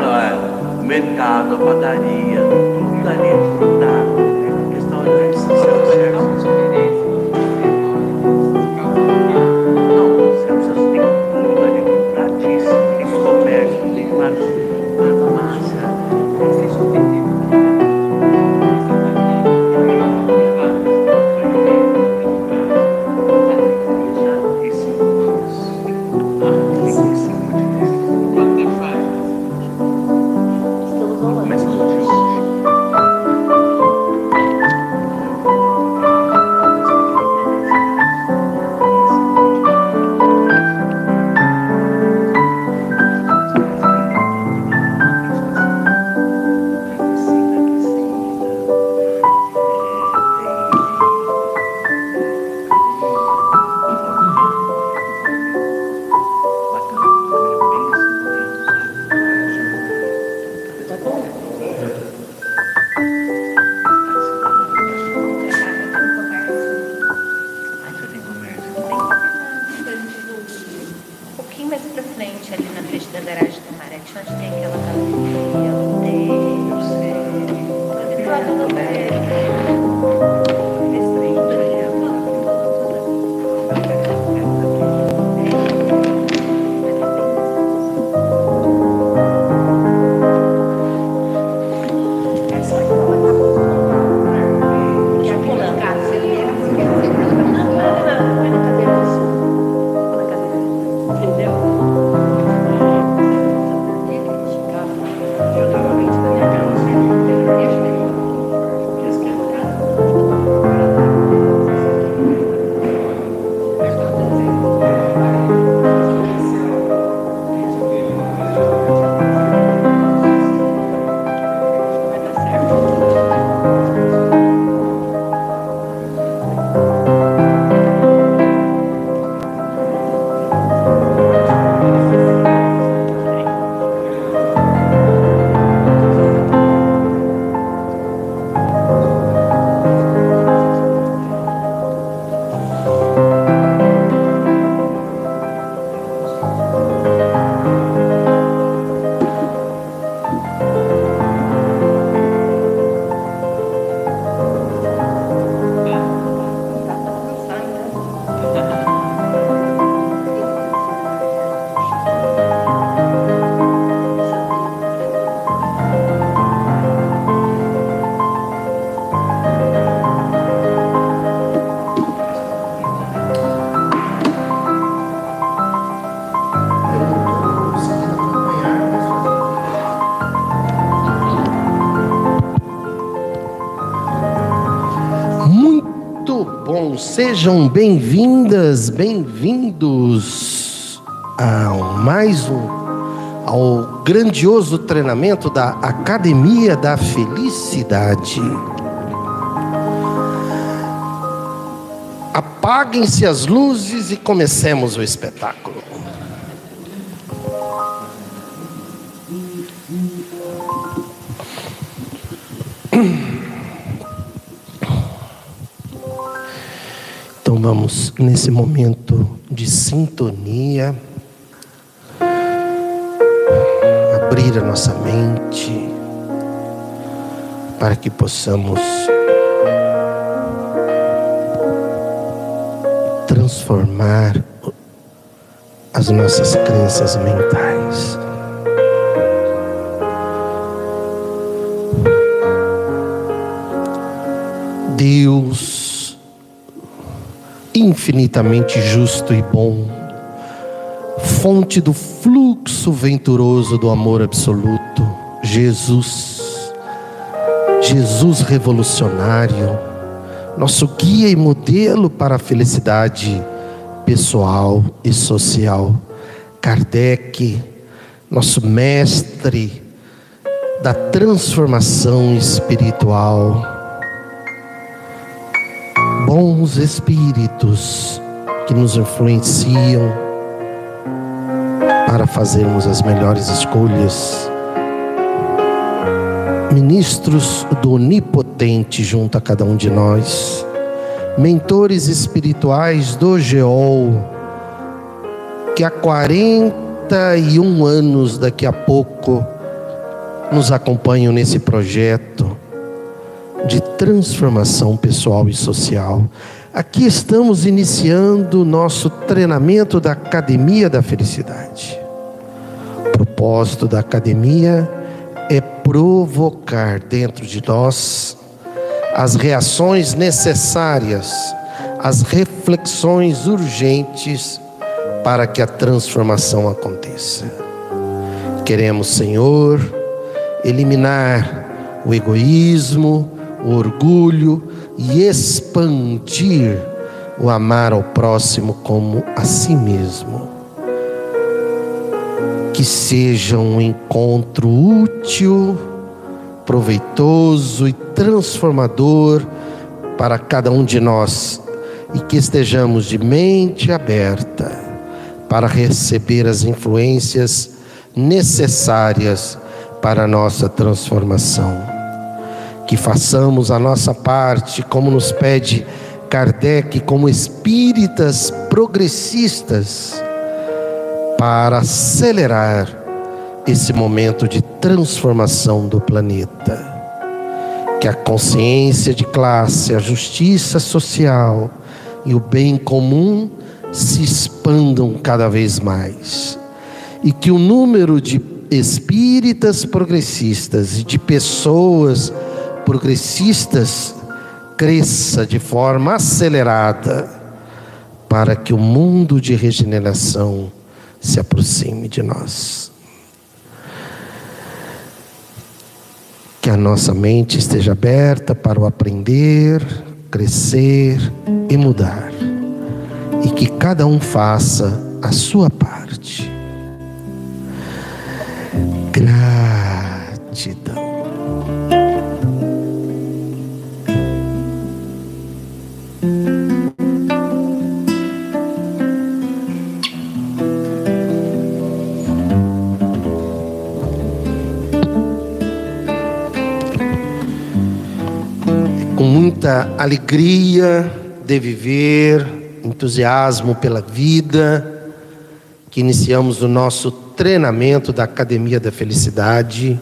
Não é? Mercado, padaria, tudo ali Bom, sejam bem-vindas, bem-vindos ao mais um ao grandioso treinamento da Academia da Felicidade. Apaguem-se as luzes e comecemos o espetáculo. Vamos nesse momento de sintonia abrir a nossa mente para que possamos transformar as nossas crenças mentais. Deus infinitamente justo e bom, fonte do fluxo venturoso do amor absoluto, Jesus, Jesus revolucionário, nosso guia e modelo para a felicidade pessoal e social, Kardec, nosso mestre da transformação espiritual, bons espíritos que nos influenciam para fazermos as melhores escolhas. Ministros do Onipotente junto a cada um de nós, mentores espirituais do Geol, que há 40 41 anos daqui a pouco nos acompanham nesse projeto de transformação pessoal e social. Aqui estamos iniciando o nosso treinamento da Academia da Felicidade. O propósito da academia é provocar dentro de nós as reações necessárias, as reflexões urgentes para que a transformação aconteça. Queremos, Senhor, eliminar o egoísmo, orgulho e expandir o amar ao próximo como a si mesmo. Que seja um encontro útil, proveitoso e transformador para cada um de nós e que estejamos de mente aberta para receber as influências necessárias para a nossa transformação. Que façamos a nossa parte, como nos pede Kardec, como espíritas progressistas, para acelerar esse momento de transformação do planeta. Que a consciência de classe, a justiça social e o bem comum se expandam cada vez mais. E que o número de espíritas progressistas e de pessoas progressistas cresça de forma acelerada para que o mundo de regeneração se aproxime de nós. Que a nossa mente esteja aberta para o aprender, crescer e mudar. E que cada um faça a sua parte. Gratidão. Muita alegria de viver, entusiasmo pela vida, que iniciamos o nosso treinamento da Academia da Felicidade.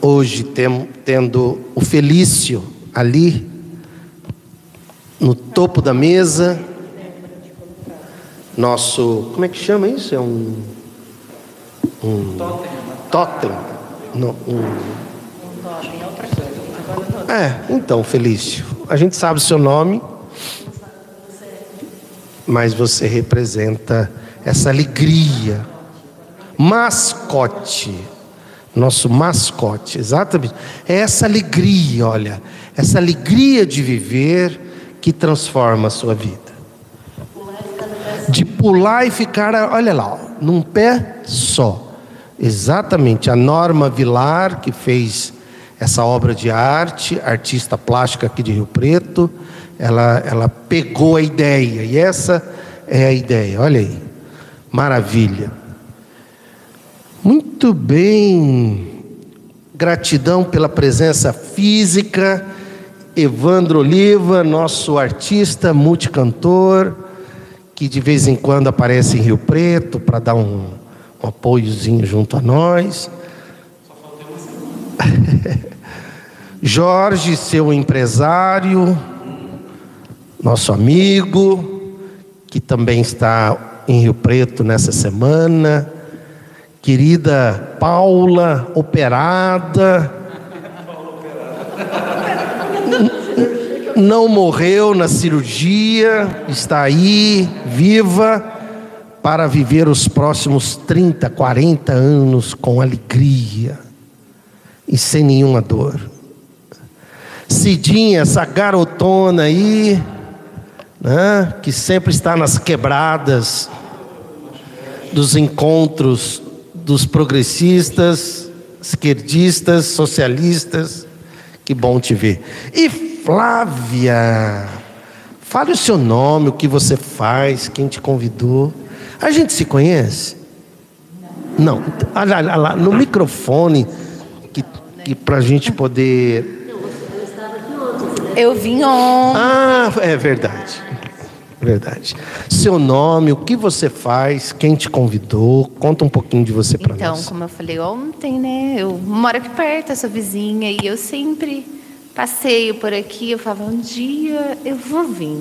Hoje tem, tendo o Felício ali no topo da mesa. Nosso, como é que chama isso? É um um totem. Não, um, é, então, Felício, a gente sabe o seu nome, mas você representa essa alegria. Mascote. Nosso mascote, exatamente. É essa alegria, olha, essa alegria de viver que transforma a sua vida. De pular e ficar, olha lá, num pé só. Exatamente, a Norma Vilar, que fez essa obra de arte, artista plástica aqui de Rio Preto, ela, ela pegou a ideia, e essa é a ideia, olha aí, maravilha. Muito bem, gratidão pela presença física, Evandro Oliva, nosso artista, multicantor, que de vez em quando aparece em Rio Preto para dar um, um apoiozinho junto a nós. Jorge, seu empresário, nosso amigo, que também está em Rio Preto nessa semana. Querida Paula, operada. Não morreu na cirurgia, está aí, viva, para viver os próximos 30, 40 anos com alegria e sem nenhuma dor. Cidinha, essa garotona aí, né, que sempre está nas quebradas dos encontros dos progressistas, esquerdistas, socialistas. Que bom te ver. E Flávia, fale o seu nome, o que você faz, quem te convidou. A gente se conhece? Não. Olha, lá, no microfone, que, que para a gente poder Eu vim ontem. Ah, é verdade. Verdade. Seu nome, o que você faz, quem te convidou, conta um pouquinho de você para Então, nós. como eu falei ontem, né? Eu moro aqui perto, essa vizinha, e eu sempre passeio por aqui. Eu falava, um dia eu vou vir.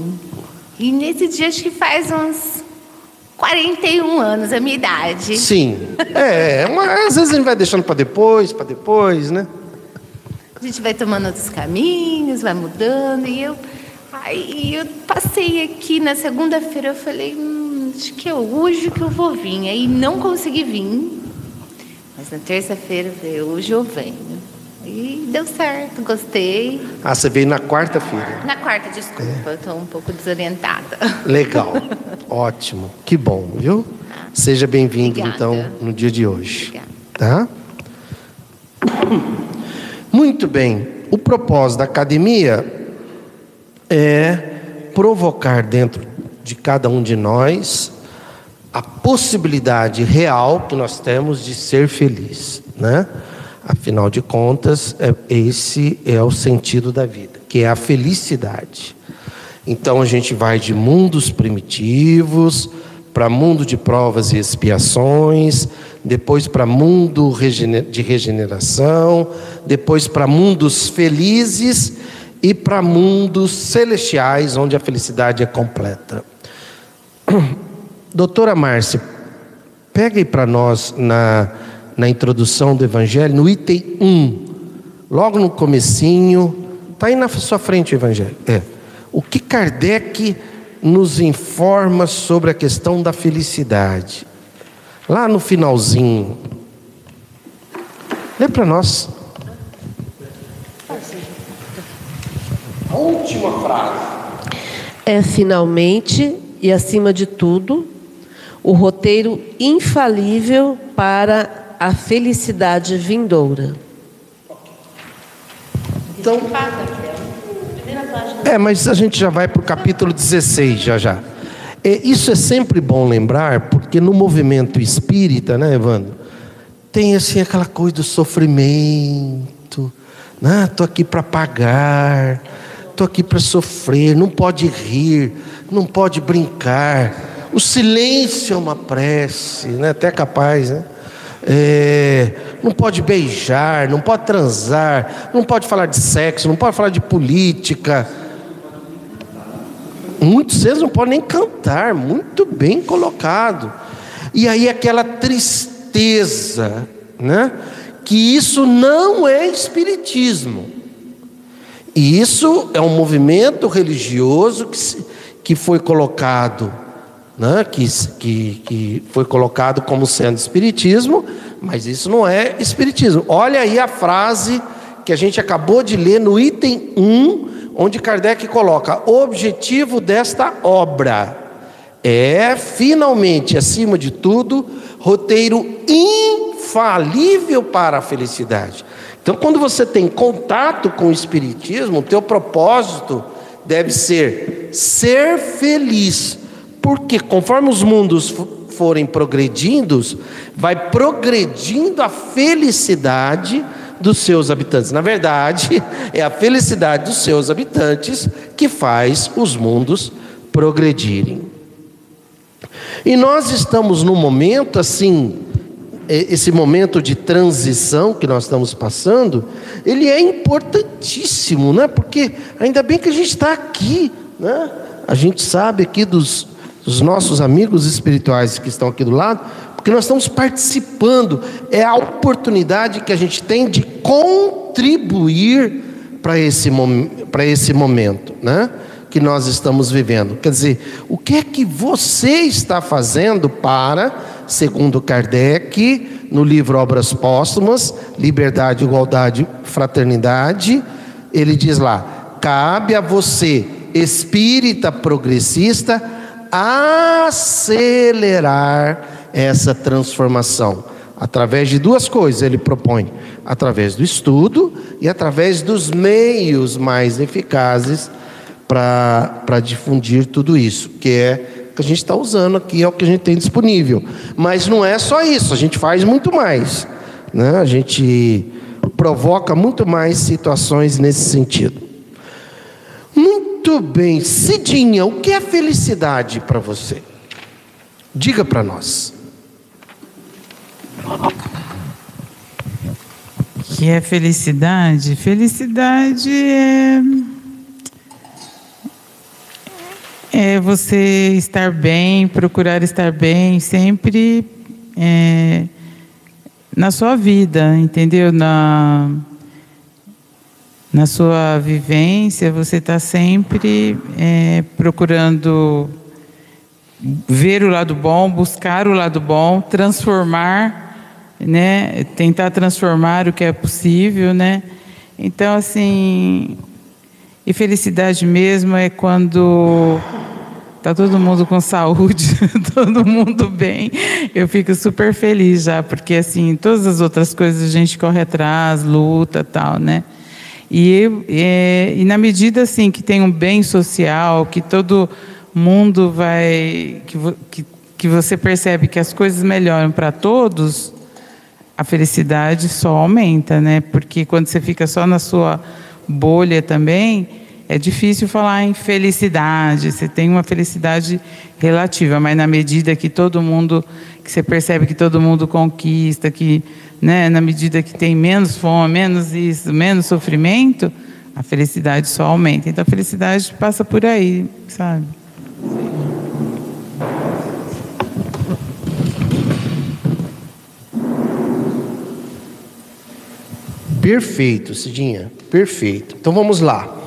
E nesse dia, acho que faz uns 41 anos a minha idade. Sim. É, mas às vezes a gente vai deixando para depois, para depois, né? A gente vai tomando outros caminhos, vai mudando. E eu, aí eu passei aqui na segunda-feira, eu falei, hum, acho que é hoje que eu vou vir. Aí não consegui vir. Mas na terça-feira eu falei, hoje eu venho. E deu certo, gostei. Ah, você veio na quarta-feira. Na quarta, desculpa, eu estou um pouco desorientada. Legal. Ótimo. Que bom, viu? Seja bem-vindo, então, no dia de hoje. Obrigada. Tá? Muito bem. O propósito da academia é provocar dentro de cada um de nós a possibilidade real que nós temos de ser feliz, né? Afinal de contas, é- esse é o sentido da vida, que é a felicidade. Então a gente vai de mundos primitivos para mundo de provas e expiações, depois para mundo de regeneração, depois para mundos felizes e para mundos celestiais, onde a felicidade é completa. Doutora Márcia, pega aí para nós na, na introdução do Evangelho, no item 1, logo no comecinho, está aí na sua frente o Evangelho. É. O que Kardec nos informa sobre a questão da felicidade. Lá no finalzinho. Lê para nós. A última frase. É finalmente e acima de tudo o roteiro infalível para a felicidade vindoura. Então, É, mas a gente já vai para o capítulo 16, já já. É, isso é sempre bom lembrar, porque no movimento espírita, né, Evandro? Tem assim aquela coisa do sofrimento. Né? Estou aqui para pagar, estou aqui para sofrer, não pode rir, não pode brincar. O silêncio é uma prece, né? até capaz, né? É, não pode beijar, não pode transar, não pode falar de sexo, não pode falar de política. Muitos deles não podem nem cantar, muito bem colocado. E aí aquela tristeza, né? Que isso não é espiritismo. E isso é um movimento religioso que, que foi colocado, né? que, que, que foi colocado como sendo espiritismo, mas isso não é espiritismo. Olha aí a frase que a gente acabou de ler no item 1, onde Kardec coloca: o objetivo desta obra é, finalmente, acima de tudo, roteiro infalível para a felicidade. Então, quando você tem contato com o Espiritismo, o teu propósito deve ser ser feliz. Porque conforme os mundos fo- forem progredindo, vai progredindo a felicidade dos seus habitantes. Na verdade, é a felicidade dos seus habitantes que faz os mundos progredirem. E nós estamos num momento assim, e- esse momento de transição que nós estamos passando, ele é importantíssimo, né? Porque ainda bem que a gente está aqui, né? A gente sabe aqui dos, dos nossos amigos espirituais que estão aqui do lado, porque nós estamos participando. É a oportunidade que a gente tem de contribuir para esse, para esse momento, né? que nós estamos vivendo. Quer dizer, o que é que você está fazendo para, segundo Kardec, no livro Obras Póstumas, Liberdade, Igualdade, Fraternidade, ele diz lá: cabe a você, espírita progressista, acelerar essa transformação. Através de duas coisas ele propõe: através do estudo e através dos meios mais eficazes para difundir tudo isso, que é que a gente está usando aqui, é o que a gente tem disponível. Mas não é só isso, a gente faz muito mais. Né? A gente provoca muito mais situações nesse sentido. Muito Muito bem, Cidinha, o que é felicidade para você? Diga para nós. Que é felicidade? Felicidade é é você estar bem, procurar estar bem, sempre é, na sua vida, entendeu? Na, na sua vivência, você está sempre é, procurando ver o lado bom, buscar o lado bom, transformar, né? Tentar transformar o que é possível, né? Então, assim, e felicidade mesmo é quando tá todo mundo com saúde, todo mundo bem. Eu fico super feliz já, porque assim, todas as outras coisas a gente corre atrás, luta, tal, né? E, e, e na medida assim que tem um bem social, que todo mundo vai que, que, que você percebe que as coisas melhoram para todos, a felicidade só aumenta, né? Porque quando você fica só na sua bolha também, é difícil falar em felicidade. Você tem uma felicidade relativa, mas na medida que todo mundo, que você percebe que todo mundo conquista, que, né, na medida que tem menos fome, menos isso, menos sofrimento, a felicidade só aumenta. Então a felicidade passa por aí, sabe? Perfeito, Cidinha, perfeito. Então vamos lá.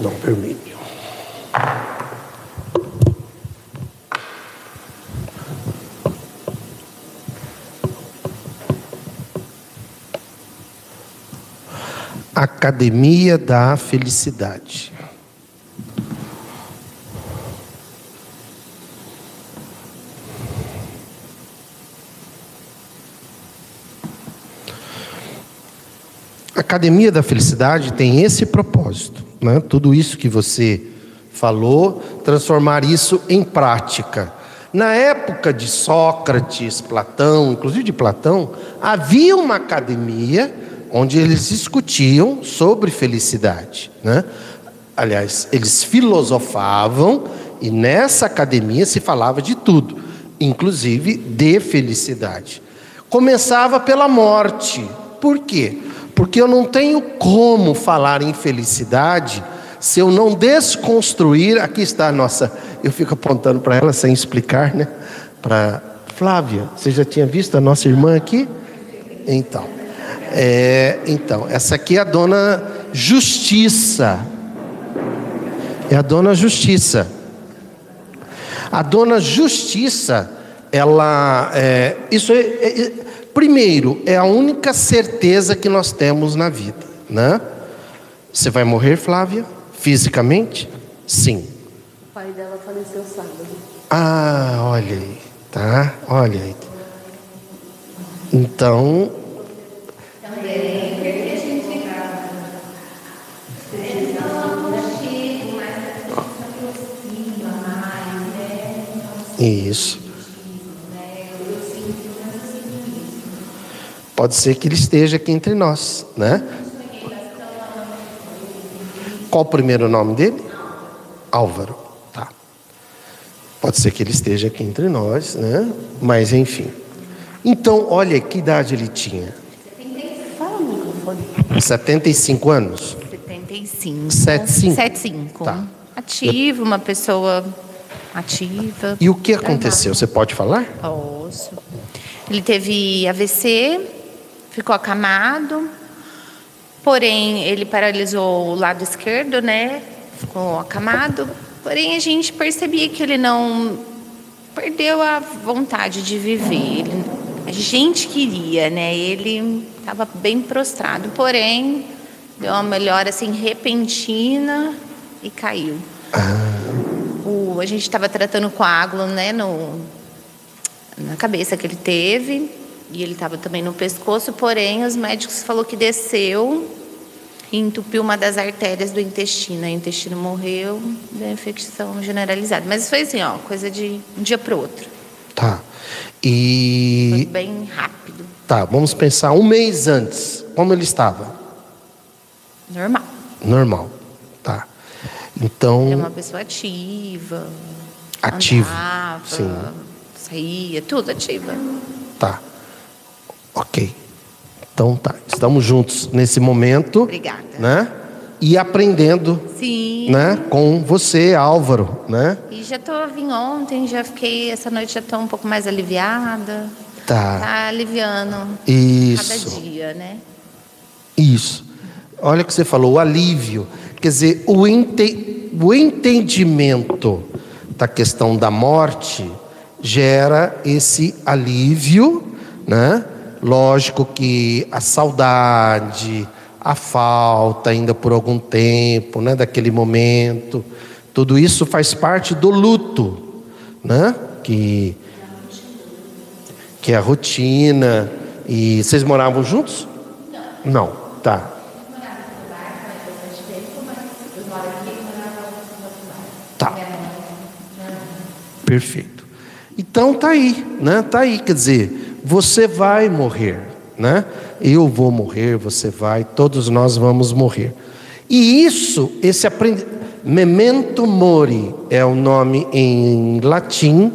Não permite. Academia da Felicidade. A Academia da Felicidade tem esse propósito, né? tudo isso que você falou, transformar isso em prática. Na época de Sócrates, Platão, inclusive de Platão, havia uma academia onde eles discutiam sobre felicidade. Né? Aliás, eles filosofavam e nessa academia se falava de tudo, inclusive de felicidade. Começava pela morte. Por quê? Porque eu não tenho como falar em felicidade se eu não desconstruir. Aqui está a nossa. Eu fico apontando para ela sem explicar, né? Para Flávia, você já tinha visto a nossa irmã aqui? Então, é, então essa aqui é a dona Justiça. É a dona Justiça. A dona Justiça, ela, é, isso é, é, primeiro é a única certeza que nós temos na vida, né? Você vai morrer, Flávia, fisicamente? Sim. O pai dela faleceu sábado. Ah, olha aí, tá? Olha aí. Então, Isso. Pode ser que ele esteja aqui entre nós, né? Qual o primeiro nome dele? Álvaro. Tá. Pode ser que ele esteja aqui entre nós, né? Mas enfim. Então, olha que idade ele tinha. Fala no microfone. 75 anos? 75. 75. 75. Tá. Ativo, uma pessoa ativa. E o que aconteceu? Você pode falar? Posso. Ele teve AVC, ficou acamado, porém ele paralisou o lado esquerdo, né? Ficou acamado. Porém a gente percebia que ele não perdeu a vontade de viver. Ele, a gente queria, né? Ele estava bem prostrado, porém deu uma melhora assim repentina e caiu. O, a gente estava tratando coágulo, né, no, na cabeça que ele teve e ele estava também no pescoço, porém os médicos falou que desceu e entupiu uma das artérias do intestino. O intestino morreu, da infecção generalizada. Mas foi assim, ó, coisa de um dia para o outro. Tá. Foi E bem rápido. tá, vamos pensar um mês antes, como ele estava? Normal. Normal. Tá. Então, uma pessoa ativa. Ativa, Andava, sim. saía, tudo ativa. tá. Ok. Então tá. Estamos juntos nesse momento. Obrigada. Né? E aprendendo, Sim. né? Com você, Álvaro, né? E já tô vim ontem, já fiquei, essa noite já tô um pouco mais aliviada. Tá. Tá aliviando cada Isso. dia, né? Isso. Olha o que você falou, o alívio. Quer dizer, o, ente- o entendimento da questão da morte gera esse alívio, né? Lógico que a saudade, a falta ainda por algum tempo, né? Daquele momento, tudo isso faz parte do luto, né? Que que é a rotina. E vocês moravam juntos? Não. Tá. Tá. Perfeito. Então tá aí, né? Tá aí, quer dizer, você vai morrer, né? Eu vou morrer, você vai, todos nós vamos morrer. E isso, esse aprende memento mori é o nome em latim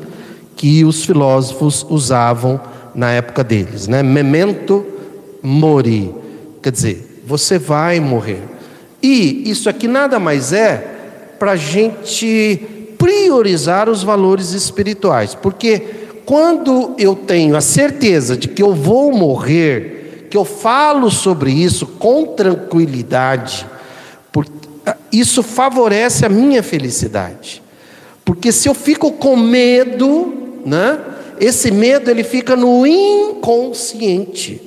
que os filósofos usavam na época deles, né? Memento mori, quer dizer, você vai morrer. E isso aqui nada mais é para a gente priorizar os valores espirituais, porque quando eu tenho a certeza de que eu vou morrer, que eu falo sobre isso com tranquilidade, por- isso favorece a minha felicidade. Porque se eu fico com medo, né? Esse medo ele fica no inconsciente.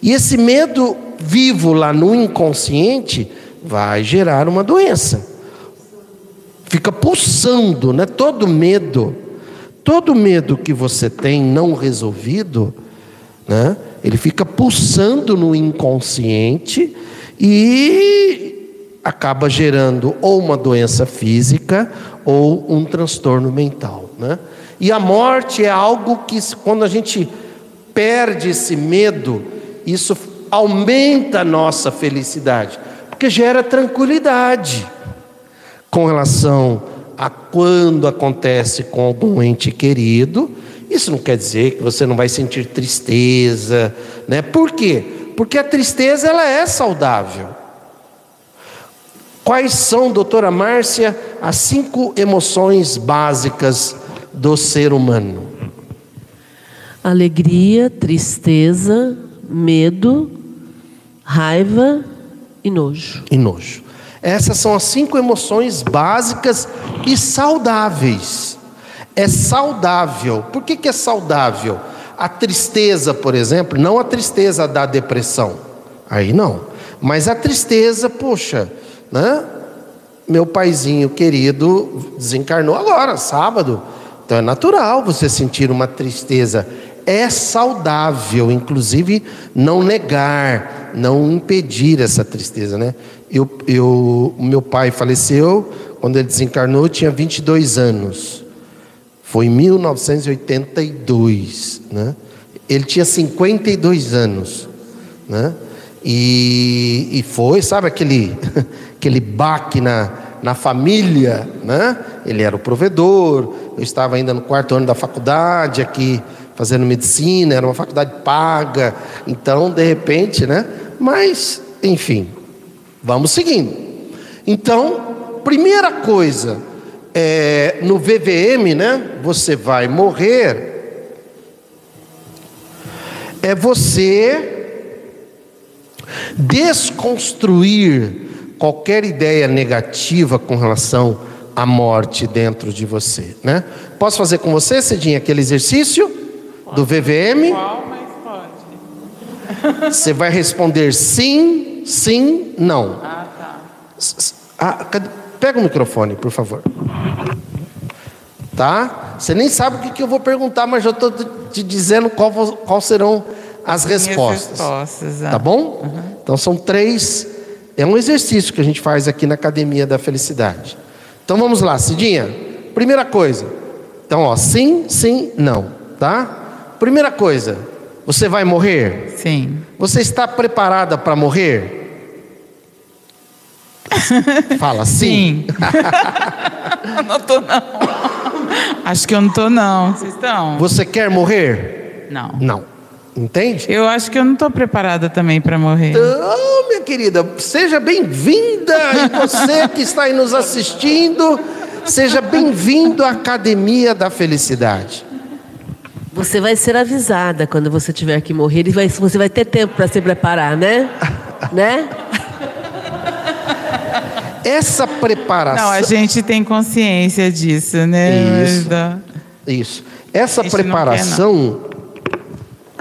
E esse medo vivo lá no inconsciente vai gerar uma doença. Fica pulsando, né? Todo medo, todo medo que você tem não resolvido, né? Ele fica pulsando no inconsciente e acaba gerando ou uma doença física ou um transtorno mental, né? E a morte é algo que quando a gente perde esse medo, isso aumenta a nossa felicidade, porque gera tranquilidade com relação a quando acontece com algum ente querido. Isso não quer dizer que você não vai sentir tristeza, né? Por quê? Porque a tristeza ela é saudável. Quais são, doutora Márcia, as cinco emoções básicas do ser humano? Alegria, tristeza, medo, raiva e nojo. e nojo. Essas são as cinco emoções básicas e saudáveis. É saudável. Por que, que é saudável? A tristeza, por exemplo, não a tristeza da depressão. Aí não. Mas a tristeza, poxa, né? Meu paizinho querido desencarnou agora, sábado. Então é natural você sentir uma tristeza. É saudável, inclusive, não negar, não impedir essa tristeza, né? Eu, eu, meu pai faleceu, quando ele desencarnou, eu tinha 22 anos. Foi em 1982, né? Ele tinha 52 anos, né? E, e foi, sabe aquele, aquele baque na, na família, né? Ele era o provedor, eu estava ainda no quarto ano da faculdade aqui, fazendo medicina, era uma faculdade paga, então, de repente, né? Mas, enfim, vamos seguindo. Então, primeira coisa, é, no VVM, né? Você vai morrer. É você desconstruir qualquer ideia negativa com relação à morte dentro de você, né? Posso fazer com você, Cidinha, aquele exercício do VVM? Qual, mas pode. Você vai responder sim, sim, não. Ah, tá. Ah? Pega o microfone, por favor. Tá? Você nem sabe o que, que eu vou perguntar, mas já estou te dizendo qual, qual serão as Minhas respostas. respostas, ah. Tá bom? Então são três. É um exercício que a gente faz aqui na Academia da Felicidade. Então vamos lá, Cidinha. Primeira coisa. Então, ó, sim, sim, não. Tá? Primeira coisa. Você vai morrer? Sim, Você está preparada para morrer? Fala sim. Sim. não tô, não. Acho que eu não tô, não. Vocês estão? Você quer morrer? Não. Não. Entende? Eu acho que eu não tô preparada também para morrer. Então, minha querida, seja bem-vinda. E você que está aí nos assistindo, seja bem-vindo à Academia da Felicidade. Você vai ser avisada quando você tiver que morrer e vai- você vai ter tempo para se preparar, né? né? Essa preparação. Não, a gente tem consciência disso, né? Isso. Isso. Essa não preparação,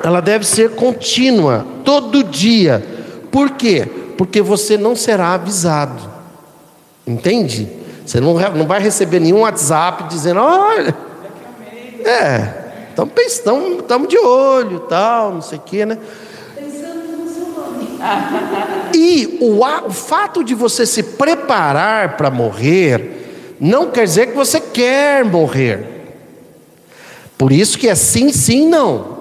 ela deve ser contínua, todo dia. Por quê? Porque você não será avisado. Entende? Você não, não vai receber nenhum WhatsApp dizendo, olha. É, estamos de olho, tal, não sei o quê, né? E o, o fato de você se preparar para morrer não quer dizer que você quer morrer. Por isso que é sim, sim, não.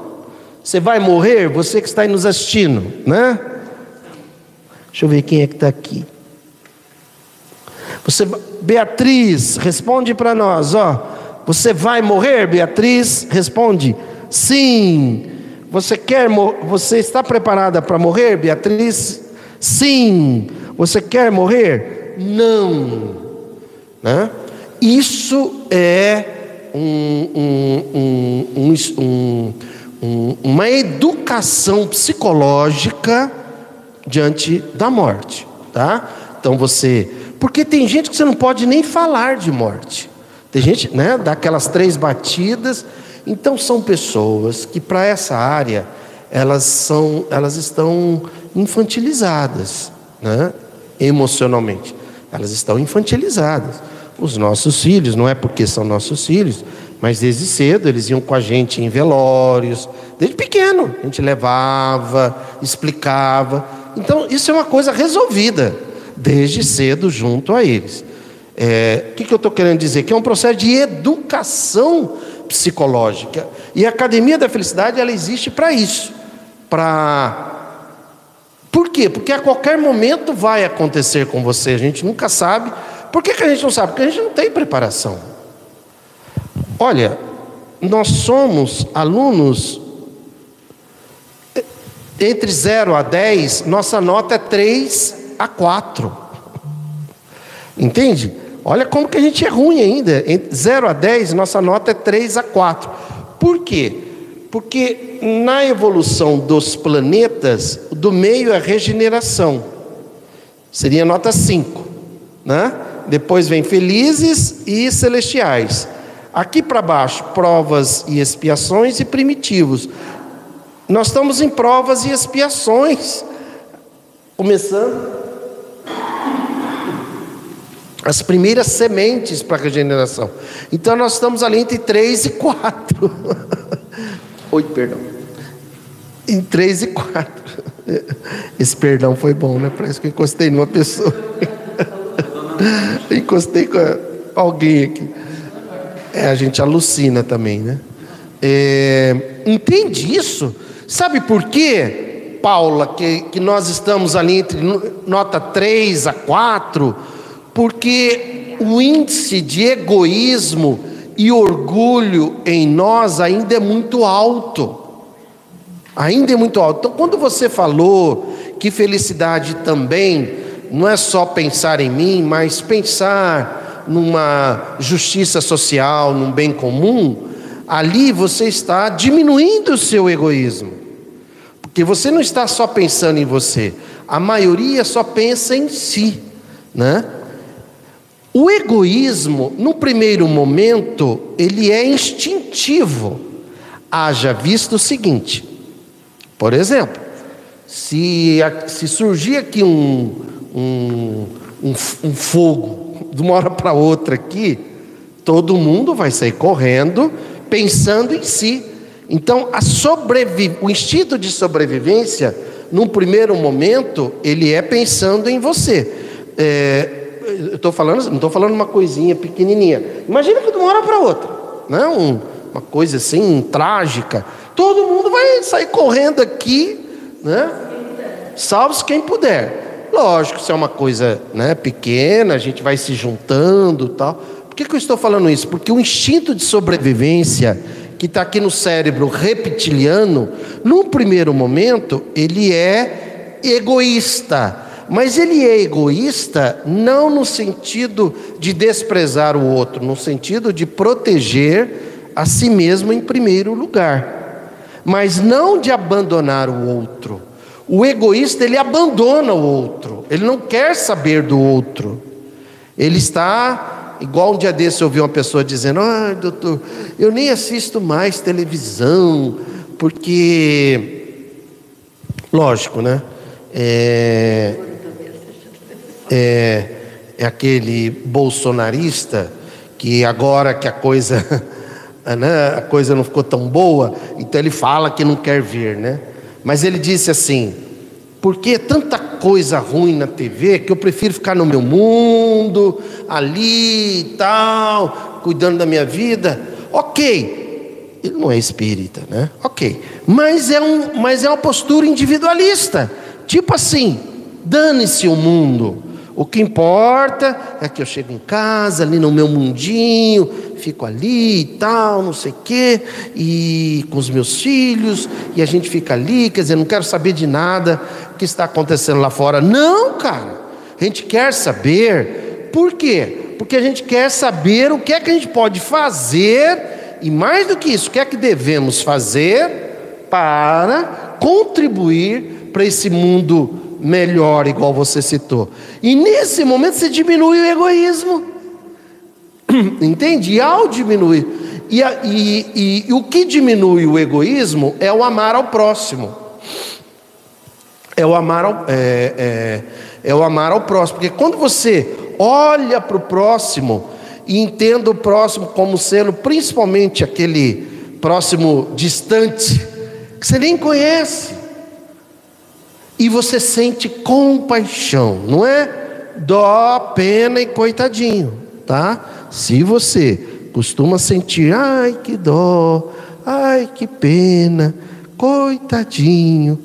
Você vai morrer, você que está aí nos assistindo, né? Deixa eu ver quem é que está aqui. Você, Beatriz, responde para nós, ó. Você vai morrer, Beatriz? Responde, sim. Você quer, você está preparada para morrer, Beatriz? Sim. Você quer morrer? Não. Né? Isso é um- um- um- um um- um- uma educação psicológica diante da morte, tá? Então você, porque tem gente que você não pode nem falar de morte. Tem gente, né, dá aquelas três batidas. Então são pessoas que para essa área elas são, elas estão infantilizadas, né? Emocionalmente, elas estão infantilizadas. Os nossos filhos, não é porque são nossos filhos, mas desde cedo eles iam com a gente em velórios, desde pequeno, a gente levava, explicava. Então, isso é uma coisa resolvida desde cedo junto a eles. É, o que, que eu estou querendo dizer? Que é um processo de educação psicológica. E a Academia da Felicidade ela existe para isso. Para. Por quê? Porque a qualquer momento vai acontecer com você, a gente nunca sabe. Por que, que a gente não sabe? Porque a gente não tem preparação. Olha, nós somos alunos entre 0 a 10, nossa nota é 3 a 4. Entende? Olha como que a gente é ruim ainda. Entre 0 a 10, nossa nota é 3 a 4. Por quê? Porque na evolução dos planetas, do meio é regeneração. Seria nota 5. Né? Depois vem felizes e celestiais. Aqui para baixo, provas e expiações e primitivos. Nós estamos em provas e expiações. Começando as primeiras sementes para a regeneração. Então nós estamos ali entre 3 e 4. Oi, perdão. Em 3 e 4. Esse perdão foi bom, né? Parece que eu encostei numa pessoa. encostei com alguém aqui. É, a gente alucina também, né? É, entende isso? Sabe por quê, Paula, que, que nós estamos ali entre nota 3 a 4? Porque o índice de egoísmo e orgulho em nós ainda é muito alto. Ainda é muito alto. Então, quando você falou que felicidade também não é só pensar em mim, mas pensar numa justiça social, num bem comum, ali você está diminuindo o seu egoísmo. Porque você não está só pensando em você, a maioria só pensa em si, né? O egoísmo, no primeiro momento, ele é instintivo. Haja visto o seguinte: por exemplo, se, se surgir aqui um, um, um, um fogo de uma hora para outra aqui, todo mundo vai sair correndo pensando em si. Então, o instinto de sobrevivência, num primeiro momento, ele é pensando em você. É, eu estou falando, não estou falando uma coisinha pequenininha. Imagina que de uma hora para outra, né? Um, uma coisa assim trágica. Todo mundo vai sair correndo aqui, né? Salve-se quem puder. Lógico, se é uma coisa né, pequena, a gente vai se juntando tal. Por que, que eu estou falando isso? Porque o instinto de sobrevivência que está aqui no cérebro reptiliano, num primeiro momento, ele é egoísta. Mas ele é egoísta não no sentido de desprezar o outro, no sentido de proteger a si mesmo em primeiro lugar, mas não de abandonar o outro. O egoísta ele abandona o outro, ele não quer saber do outro. Ele está igual um dia desse eu ouvi uma pessoa dizendo: "Ah, doutor, eu nem assisto mais televisão, porque lógico, né? É, é, é aquele bolsonarista que agora que a coisa, né, a coisa não ficou tão boa, então ele fala que não quer ver, né? Mas ele disse assim: porque é tanta coisa ruim na TV que eu prefiro ficar no meu mundo, ali e tal, cuidando da minha vida. Ok, ele não é espírita, né? Ok, mas é, um, mas é uma postura individualista, tipo assim: dane-se o mundo. O que importa é que eu chego em casa, ali no meu mundinho, fico ali e tal, não sei o quê, e com os meus filhos, e a gente fica ali, quer dizer, não quero saber de nada que está acontecendo lá fora. Não, cara, a gente quer saber, por quê? Porque a gente quer saber o que é que a gente pode fazer, e mais do que isso, o que é que devemos fazer para contribuir para esse mundo melhor, igual você citou. E nesse momento você diminui o egoísmo. Entende? E ao diminuir. E, e, e, e, o que diminui o egoísmo é o amar ao próximo. É o amar ao, é, é, é o amar ao próximo. Porque quando você olha para o próximo e entende o próximo como sendo principalmente aquele próximo distante, que você nem conhece e você sente compaixão, não é dó, pena e coitadinho, tá? Se você costuma sentir, ai que dó, ai que pena, coitadinho,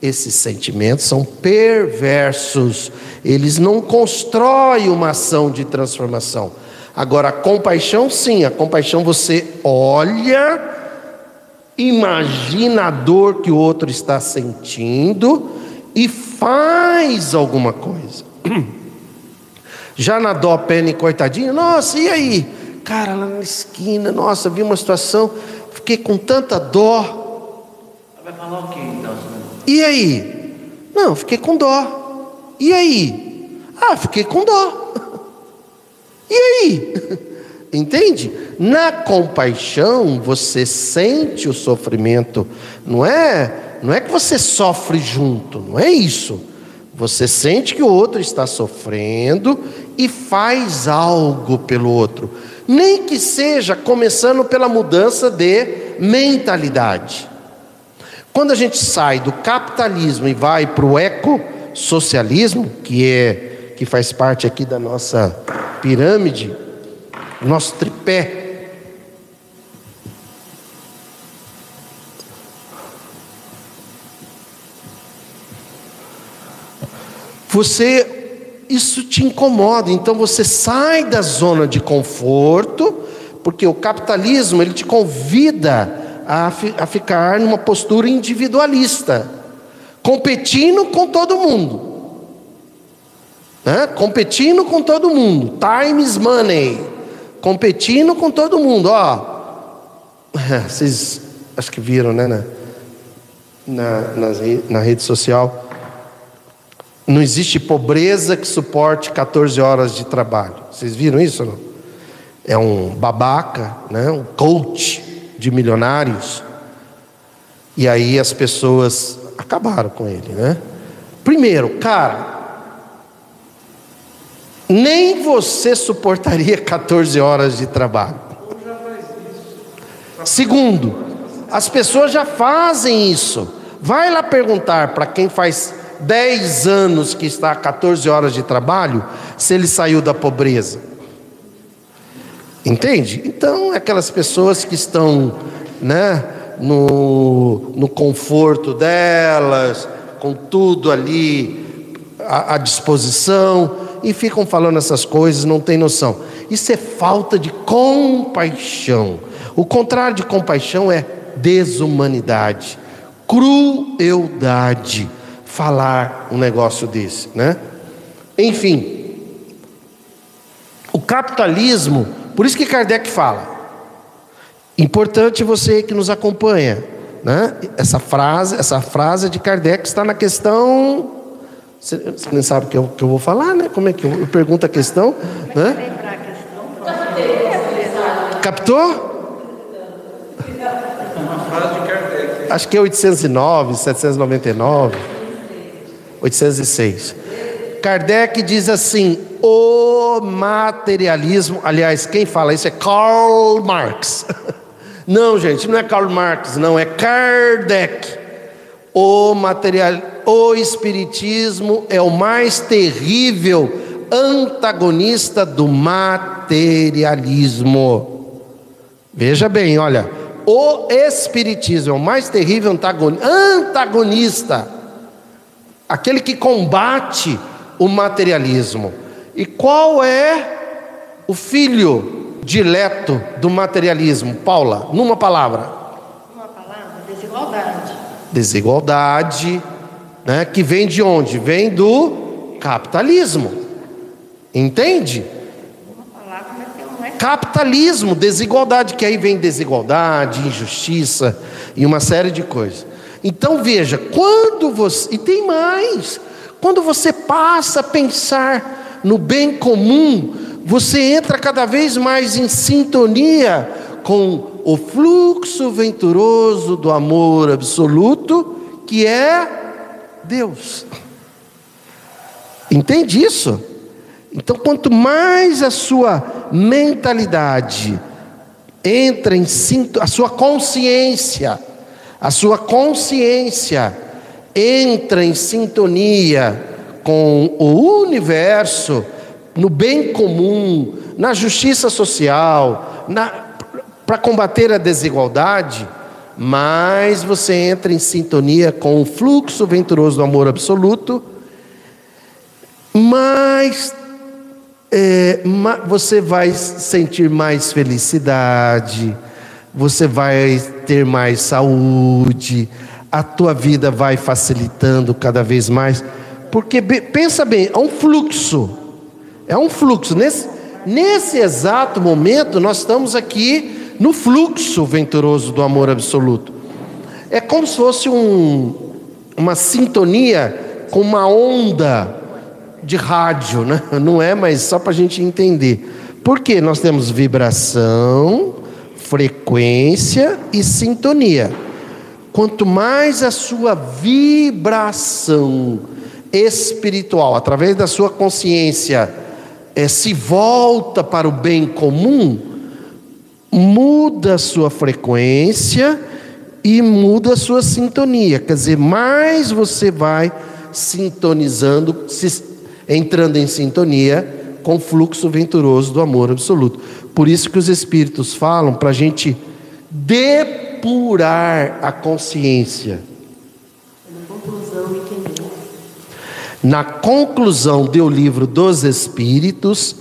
esses sentimentos são perversos, eles não constroem uma ação de transformação. Agora, a compaixão, sim, a compaixão você olha, imagina a dor que o outro está sentindo, e faz alguma coisa. Já na dó, pena e coitadinho, nossa, e aí? Cara, lá na esquina, nossa, vi uma situação, fiquei com tanta dó. Vai falar o quê então? E aí? Não, fiquei com dó. E aí? Ah, fiquei com dó. E aí? Entende? Na compaixão, você sente o sofrimento, não é não é que você sofre junto, não é isso. Você sente que o outro está sofrendo e faz algo pelo outro, nem que seja começando pela mudança de mentalidade. Quando a gente sai do capitalismo e vai para o ecossocialismo, que é que faz parte aqui da nossa pirâmide, nosso tripé você isso te incomoda, então você sai da zona de conforto, porque o capitalismo ele te convida a, a ficar numa postura individualista, competindo com todo mundo. Né? Competindo com todo mundo. Time is money. Competindo com todo mundo. Ó, vocês acho que viram, né? Na, na, na, na rede social não existe pobreza que suporte 14 horas de trabalho. Vocês viram isso não? É um babaca, né? um coach de milionários. E aí as pessoas acabaram com ele, né? Primeiro, cara, nem você suportaria 14 horas de trabalho. Segundo, as pessoas já fazem isso. Vai lá perguntar para quem faz 10 anos que está a 14 horas de trabalho, se ele saiu da pobreza. Entende? Então, aquelas pessoas que estão né, no, no conforto delas, com tudo ali à, à disposição e ficam falando essas coisas, não tem noção. Isso é falta de compaixão. O contrário de compaixão é desumanidade, crueldade. Falar um negócio desse, né? Enfim, o capitalismo, por isso que Kardec fala, importante você que nos acompanha, né? Essa frase, essa frase de Kardec está na questão você, nem sabe o que eu, que eu vou falar, né? Como é que eu, eu pergunto a questão? Né? Captou? Acho que é 809, 799, 806. Kardec diz assim: o materialismo, aliás, quem fala isso é Karl Marx. Não, gente, não é Karl Marx, não, é Kardec. O material, o espiritismo é o mais terrível antagonista do materialismo. Veja bem, olha, o espiritismo é o mais terrível antagonista, aquele que combate o materialismo. E qual é o filho dileto do materialismo, Paula? Numa palavra. Uma palavra, desigualdade. Desigualdade, né? Que vem de onde? Vem do capitalismo. Entende? Uma palavra, mas tem Capitalismo, desigualdade, que aí vem desigualdade, injustiça e uma série de coisas. Então veja, quando você. E tem mais. Quando você passa a pensar no bem comum, você entra cada vez mais em sintonia com o fluxo venturoso do amor absoluto, que é Deus. Entende isso? Então, quanto mais a sua mentalidade entra em sinto, a sua consciência, a sua consciência entra em sintonia com o universo, no bem comum, na justiça social, para combater a desigualdade, mais você entra em sintonia com o fluxo venturoso do amor absoluto, mais é, você vai sentir mais felicidade, você vai ter mais saúde, a tua vida vai facilitando cada vez mais, porque pensa bem, é um fluxo, é um fluxo. Nesse, nesse exato momento, nós estamos aqui no fluxo venturoso do amor absoluto. É como se fosse um, uma sintonia com uma onda de rádio, né? não é, mas só para a gente entender. Porque nós temos vibração, frequência e sintonia. Quanto mais a sua vibração espiritual, através da sua consciência, é, se volta para o bem comum, muda a sua frequência e muda a sua sintonia. Quer dizer, mais você vai sintonizando, entrando em sintonia com o fluxo venturoso do amor absoluto. Por isso que os Espíritos falam para a gente depurar a consciência. Na conclusão do livro dos Espíritos,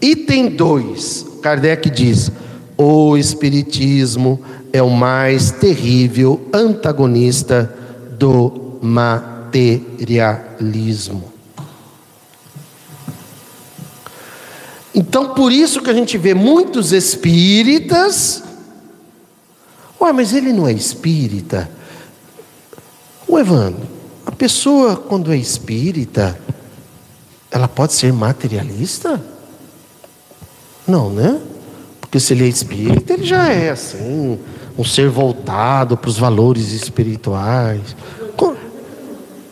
item 2, Kardec diz: o Espiritismo é o mais terrível antagonista do materialismo. Então, por isso que a gente vê muitos espíritas. Ué, mas ele não é espírita? Ué, Evandro, a pessoa, quando é espírita, ela pode ser materialista? Não, né? Porque se ele é espírita, ele já é assim, um ser voltado para os valores espirituais.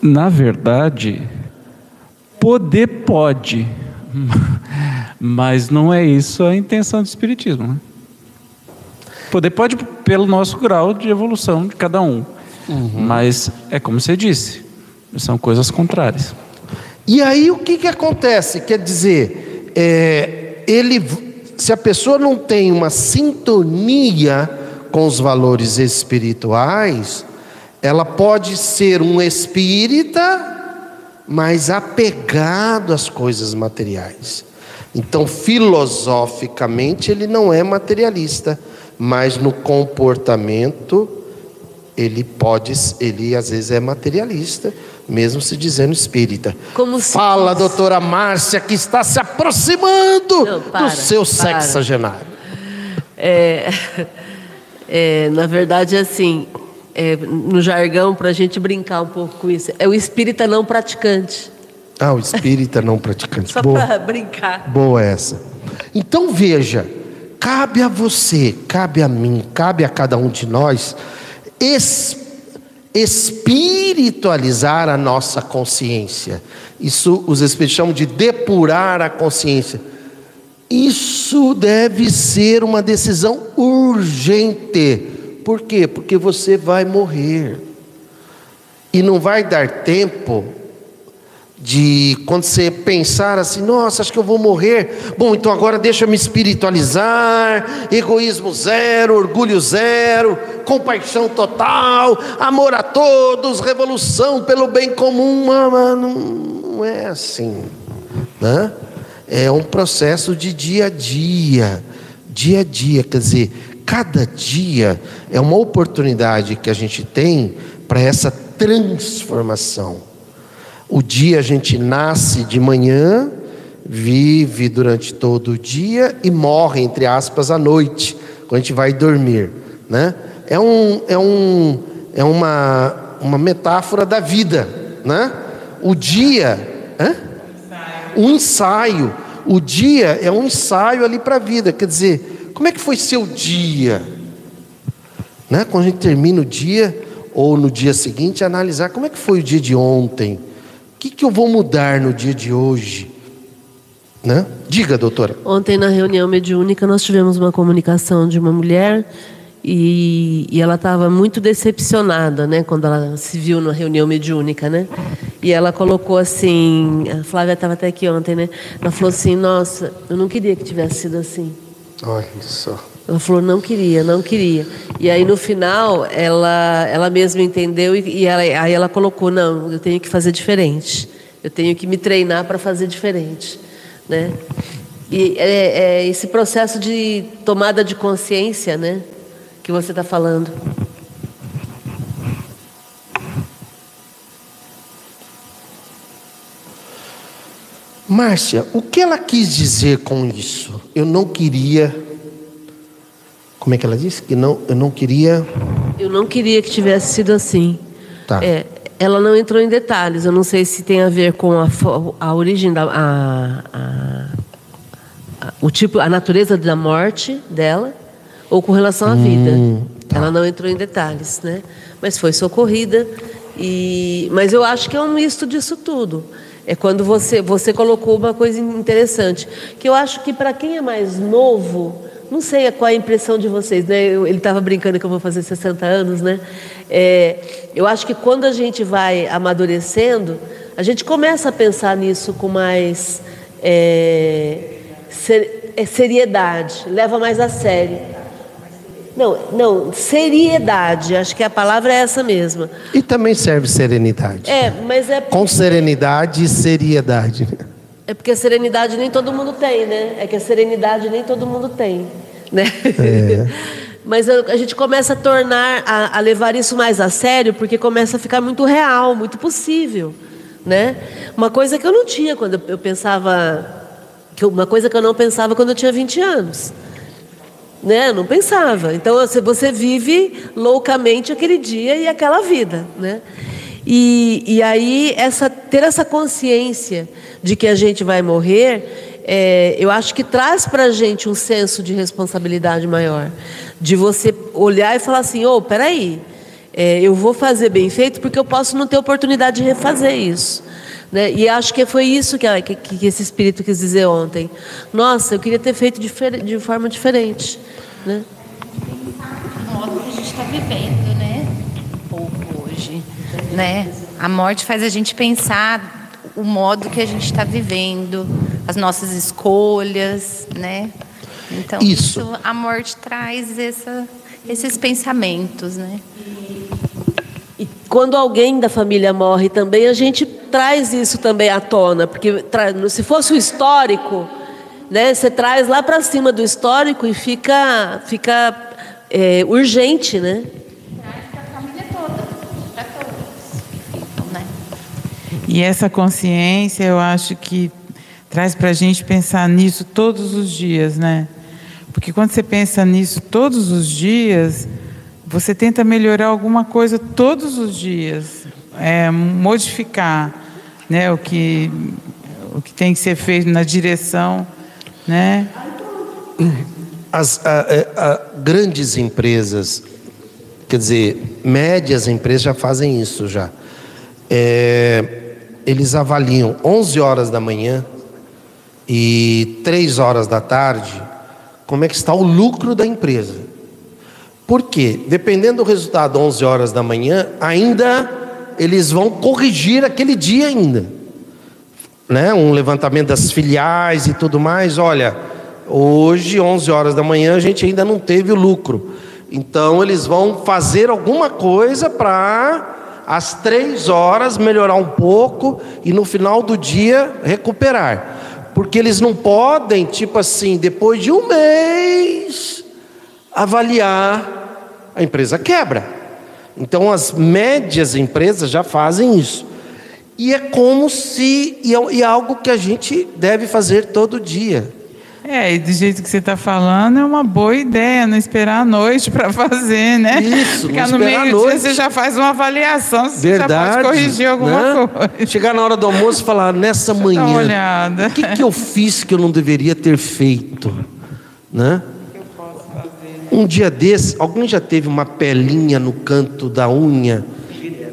Na verdade, poder pode mas não é isso a intenção do Espiritismo. Né? Poder pode pelo nosso grau de evolução de cada um. Uhum. Mas é como você disse, são coisas contrárias. E aí o que, que acontece? Quer dizer, é, ele, se a pessoa não tem uma sintonia com os valores espirituais, ela pode ser um espírita mas apegado às coisas materiais. Então, filosoficamente, ele não é materialista, mas no comportamento ele pode, ele às vezes é materialista, mesmo se dizendo espírita. Como se Fala, diz- doutora Márcia, que está se aproximando Não, para, do seu para. sexagenário. É, é, na verdade, assim, é, no jargão, para a gente brincar um pouco com isso, é o espírita não praticante. Ah, o espírita não praticante. Só para brincar. Boa essa. Então veja, cabe a você, cabe a mim, cabe a cada um de nós es- espiritualizar a nossa consciência. Isso os espíritos chamam de depurar a consciência. Isso deve ser uma decisão urgente. Por quê? Porque você vai morrer. E não vai dar tempo de quando você pensar assim, nossa, acho que eu vou morrer. Bom, então agora deixa eu me espiritualizar, egoísmo zero, orgulho zero, compaixão total, amor a todos, revolução pelo bem comum. Não, não é assim, né? É um processo de dia a dia, dia a dia, quer dizer, cada dia é uma oportunidade que a gente tem para essa transformação. O dia a gente nasce de manhã, vive durante todo o dia e morre, entre aspas, à noite, quando a gente vai dormir. Né? É, um, é, um, é uma, uma metáfora da vida. Né? O dia. Hã? Um ensaio. O dia é um ensaio ali para a vida. Quer dizer, como é que foi seu dia? Né? Quando a gente termina o dia, ou no dia seguinte, analisar como é que foi o dia de ontem. O que, que eu vou mudar no dia de hoje? Né? Diga, doutora. Ontem, na reunião mediúnica, nós tivemos uma comunicação de uma mulher e, e ela estava muito decepcionada, né, quando ela se viu na reunião mediúnica, né? E ela colocou assim, a Flávia estava até aqui ontem, né? Ela falou assim: Nossa, eu não queria que tivesse sido assim. Olha só. Ela falou, não queria, não queria. E aí no final, ela, ela mesma entendeu e, e ela, aí ela colocou, não, eu tenho que fazer diferente. Eu tenho que me treinar para fazer diferente. Né? E é, é esse processo de tomada de consciência né, que você está falando. Márcia, o que ela quis dizer com isso? Eu não queria. Como é que ela disse? Que não, eu não queria. Eu não queria que tivesse sido assim. Tá. É, ela não entrou em detalhes. Eu não sei se tem a ver com a, a origem da. A, a- a- o tipo, a natureza da morte dela ou com relação à vida. Ela não entrou em detalhes, né? Mas foi socorrida. E, mas eu acho que é um misto disso tudo. É quando você, você colocou uma coisa interessante. Que eu acho que para quem é mais novo, não sei qual é a impressão de vocês, né? Eu- ele estava brincando que eu vou fazer 60 anos, né? É, eu acho que quando a gente vai amadurecendo, a gente começa a pensar nisso com mais é, ser- é, seriedade, leva mais a sério. Não, não, seriedade, acho que a palavra é essa mesma. E também serve serenidade. É, mas é Com serenidade e seriedade. É porque a serenidade nem todo mundo tem, né? É que a serenidade nem todo mundo tem, né? Mas a, gente começa a tornar, a, a levar isso mais a sério, porque começa a ficar muito real, muito possível, né? Uma coisa que eu não tinha quando eu, pensava, que eu- uma coisa que eu não pensava quando eu tinha 20 anos. Né? Eu não pensava. Então você, você vive loucamente aquele dia e aquela vida, né? E, e aí essa ter essa consciência de que a gente vai morrer, é, eu acho que traz para a gente um senso de responsabilidade maior, de você olhar e falar assim, ô, peraí, é, eu vou fazer bem feito porque eu posso não ter oportunidade de refazer isso. Né? E acho que foi isso que, que, que esse espírito quis dizer ontem. Nossa, eu queria ter feito de forma diferente. Né? modo que a gente está vivendo, né? Né? A morte faz a gente pensar o modo que a gente está vivendo, as nossas escolhas, né? Então Isso. isso, a morte traz essa, esses pensamentos, né? E quando alguém da família morre também, a gente traz isso também à tona, porque se fosse o histórico, né, você traz lá para cima do histórico e fica, fica é, urgente, né? E essa consciência, eu acho que traz para a gente pensar nisso todos os dias, né? Porque quando você pensa nisso todos os dias, você tenta melhorar alguma coisa todos os dias, é, modificar, né? O que o que tem que ser feito na direção, né? As a, a, a, grandes empresas, quer dizer, médias empresas já fazem isso já. É, eles avaliam 11 horas da manhã e 3 horas da tarde como é que está o lucro da empresa. Por quê? Dependendo do resultado 11 horas da manhã, ainda eles vão corrigir aquele dia ainda. Né? Um levantamento das filiais e tudo mais, olha, hoje 11 horas da manhã a gente ainda não teve o lucro. Então eles vão fazer alguma coisa para às três horas melhorar um pouco e no final do dia recuperar. Porque eles não podem, tipo assim, depois de um mês, avaliar, a empresa quebra. Então as médias empresas já fazem isso. E é como se, e é, é algo que a gente deve fazer todo dia. É, e do jeito que você está falando, é uma boa ideia, não esperar a noite para fazer, né? Isso, Ficar no meio-dia você já faz uma avaliação, você Verdade, já pode corrigir alguma né? coisa. Chegar na hora do almoço e falar, nessa manhã, uma olhada. o que, que eu fiz que eu não deveria ter feito? Né? Um dia desse, alguém já teve uma pelinha no canto da unha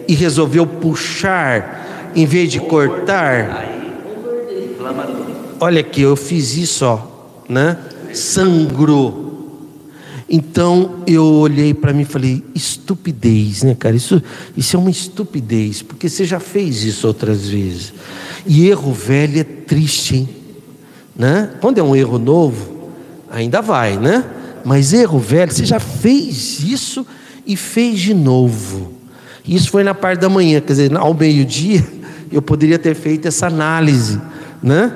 e resolveu puxar em vez de cortar? Olha aqui, eu fiz isso, ó né? Sangrou. Então eu olhei para mim e falei: estupidez, né, cara? Isso, isso é uma estupidez, porque você já fez isso outras vezes. E erro velho é triste, hein? Né? Quando é um erro novo, ainda vai, né? Mas erro velho, você já fez isso e fez de novo. Isso foi na parte da manhã, quer dizer, ao meio-dia, eu poderia ter feito essa análise, né?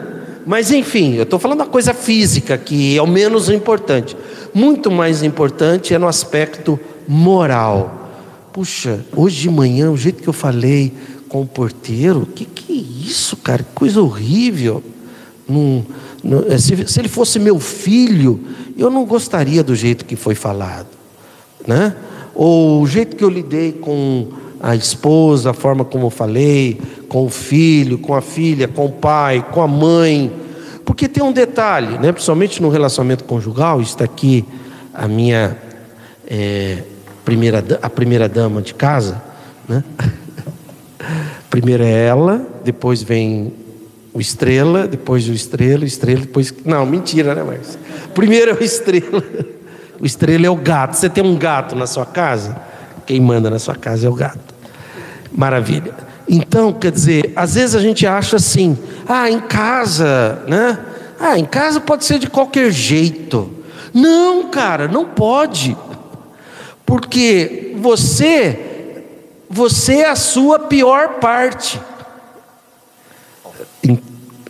Mas enfim, eu estou falando da coisa física, que é o menos importante. Muito mais importante é no aspecto moral. Puxa, hoje de manhã, o jeito que eu falei com o porteiro, que que é isso, cara? Que coisa horrível. Não, não, é, se, se ele fosse meu filho, eu não gostaria do jeito que foi falado, né? Ou o jeito que eu lidei com a esposa, a forma como eu falei, com o filho, com a filha, com o pai, com a mãe. Porque tem um detalhe, né? principalmente no relacionamento conjugal, está aqui a minha é, primeira, a primeira dama de casa. Né? Primeiro é ela, depois vem o estrela, depois o estrela, o estrela, depois. Não, mentira, né, Marcos? Primeiro é o estrela. O estrela é o gato. Você tem um gato na sua casa? Quem manda na sua casa é o gato. Maravilha. Então, quer dizer, às vezes a gente acha assim, ah, em casa, né? Ah, em casa pode ser de qualquer jeito. Não, cara, não pode. Porque você, você é a sua pior parte.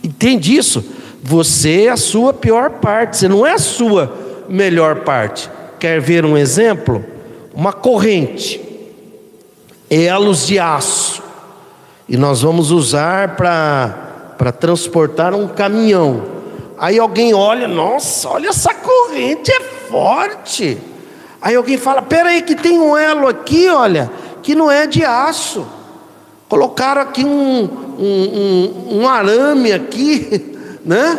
Entende isso? Você é a sua pior parte, você não é a sua melhor parte. Quer ver um exemplo? Uma corrente, elos de aço e nós vamos usar para transportar um caminhão. Aí alguém olha, nossa, olha essa corrente, é forte. Aí alguém fala, peraí que tem um elo aqui, olha, que não é de aço. Colocaram aqui um, um, um, um arame aqui, né?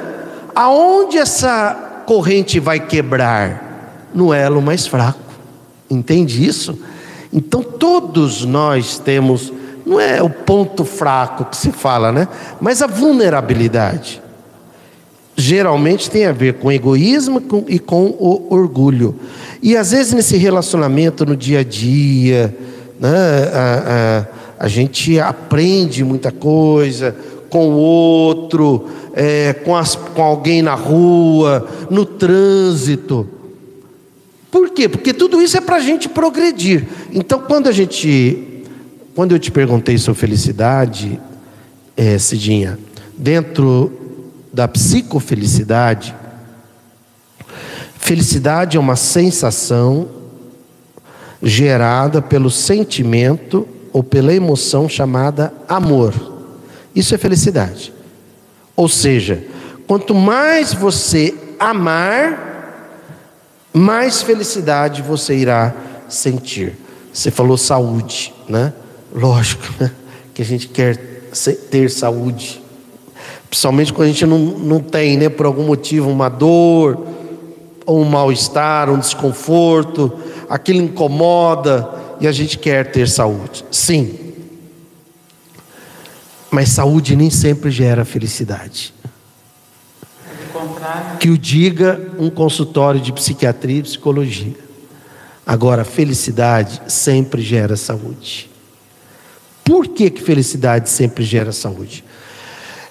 Aonde essa corrente vai quebrar? No elo mais fraco. Entende isso? Então todos nós temos não é o ponto fraco que se fala, né? Mas a vulnerabilidade. Geralmente tem a ver com egoísmo e com o orgulho. E às vezes nesse relacionamento no dia a dia, né, a, a, a gente aprende muita coisa com o outro, é, com, as, com alguém na rua, no trânsito. Por quê? Porque tudo isso é para a gente progredir. Então, quando a gente quando eu te perguntei sobre felicidade, é, Cidinha, dentro da psicofelicidade, felicidade é uma sensação gerada pelo sentimento ou pela emoção chamada amor. Isso é felicidade. Ou seja, quanto mais você amar, mais felicidade você irá sentir. Você falou saúde, né? Lógico, né? que a gente quer ter saúde. Principalmente quando a gente não, não tem, né, por algum motivo, uma dor, ou um mal-estar, um desconforto, aquilo incomoda e a gente quer ter saúde. Sim. Mas saúde nem sempre gera felicidade. Que o diga um consultório de psiquiatria e psicologia. Agora, felicidade sempre gera saúde. Por que, que felicidade sempre gera saúde?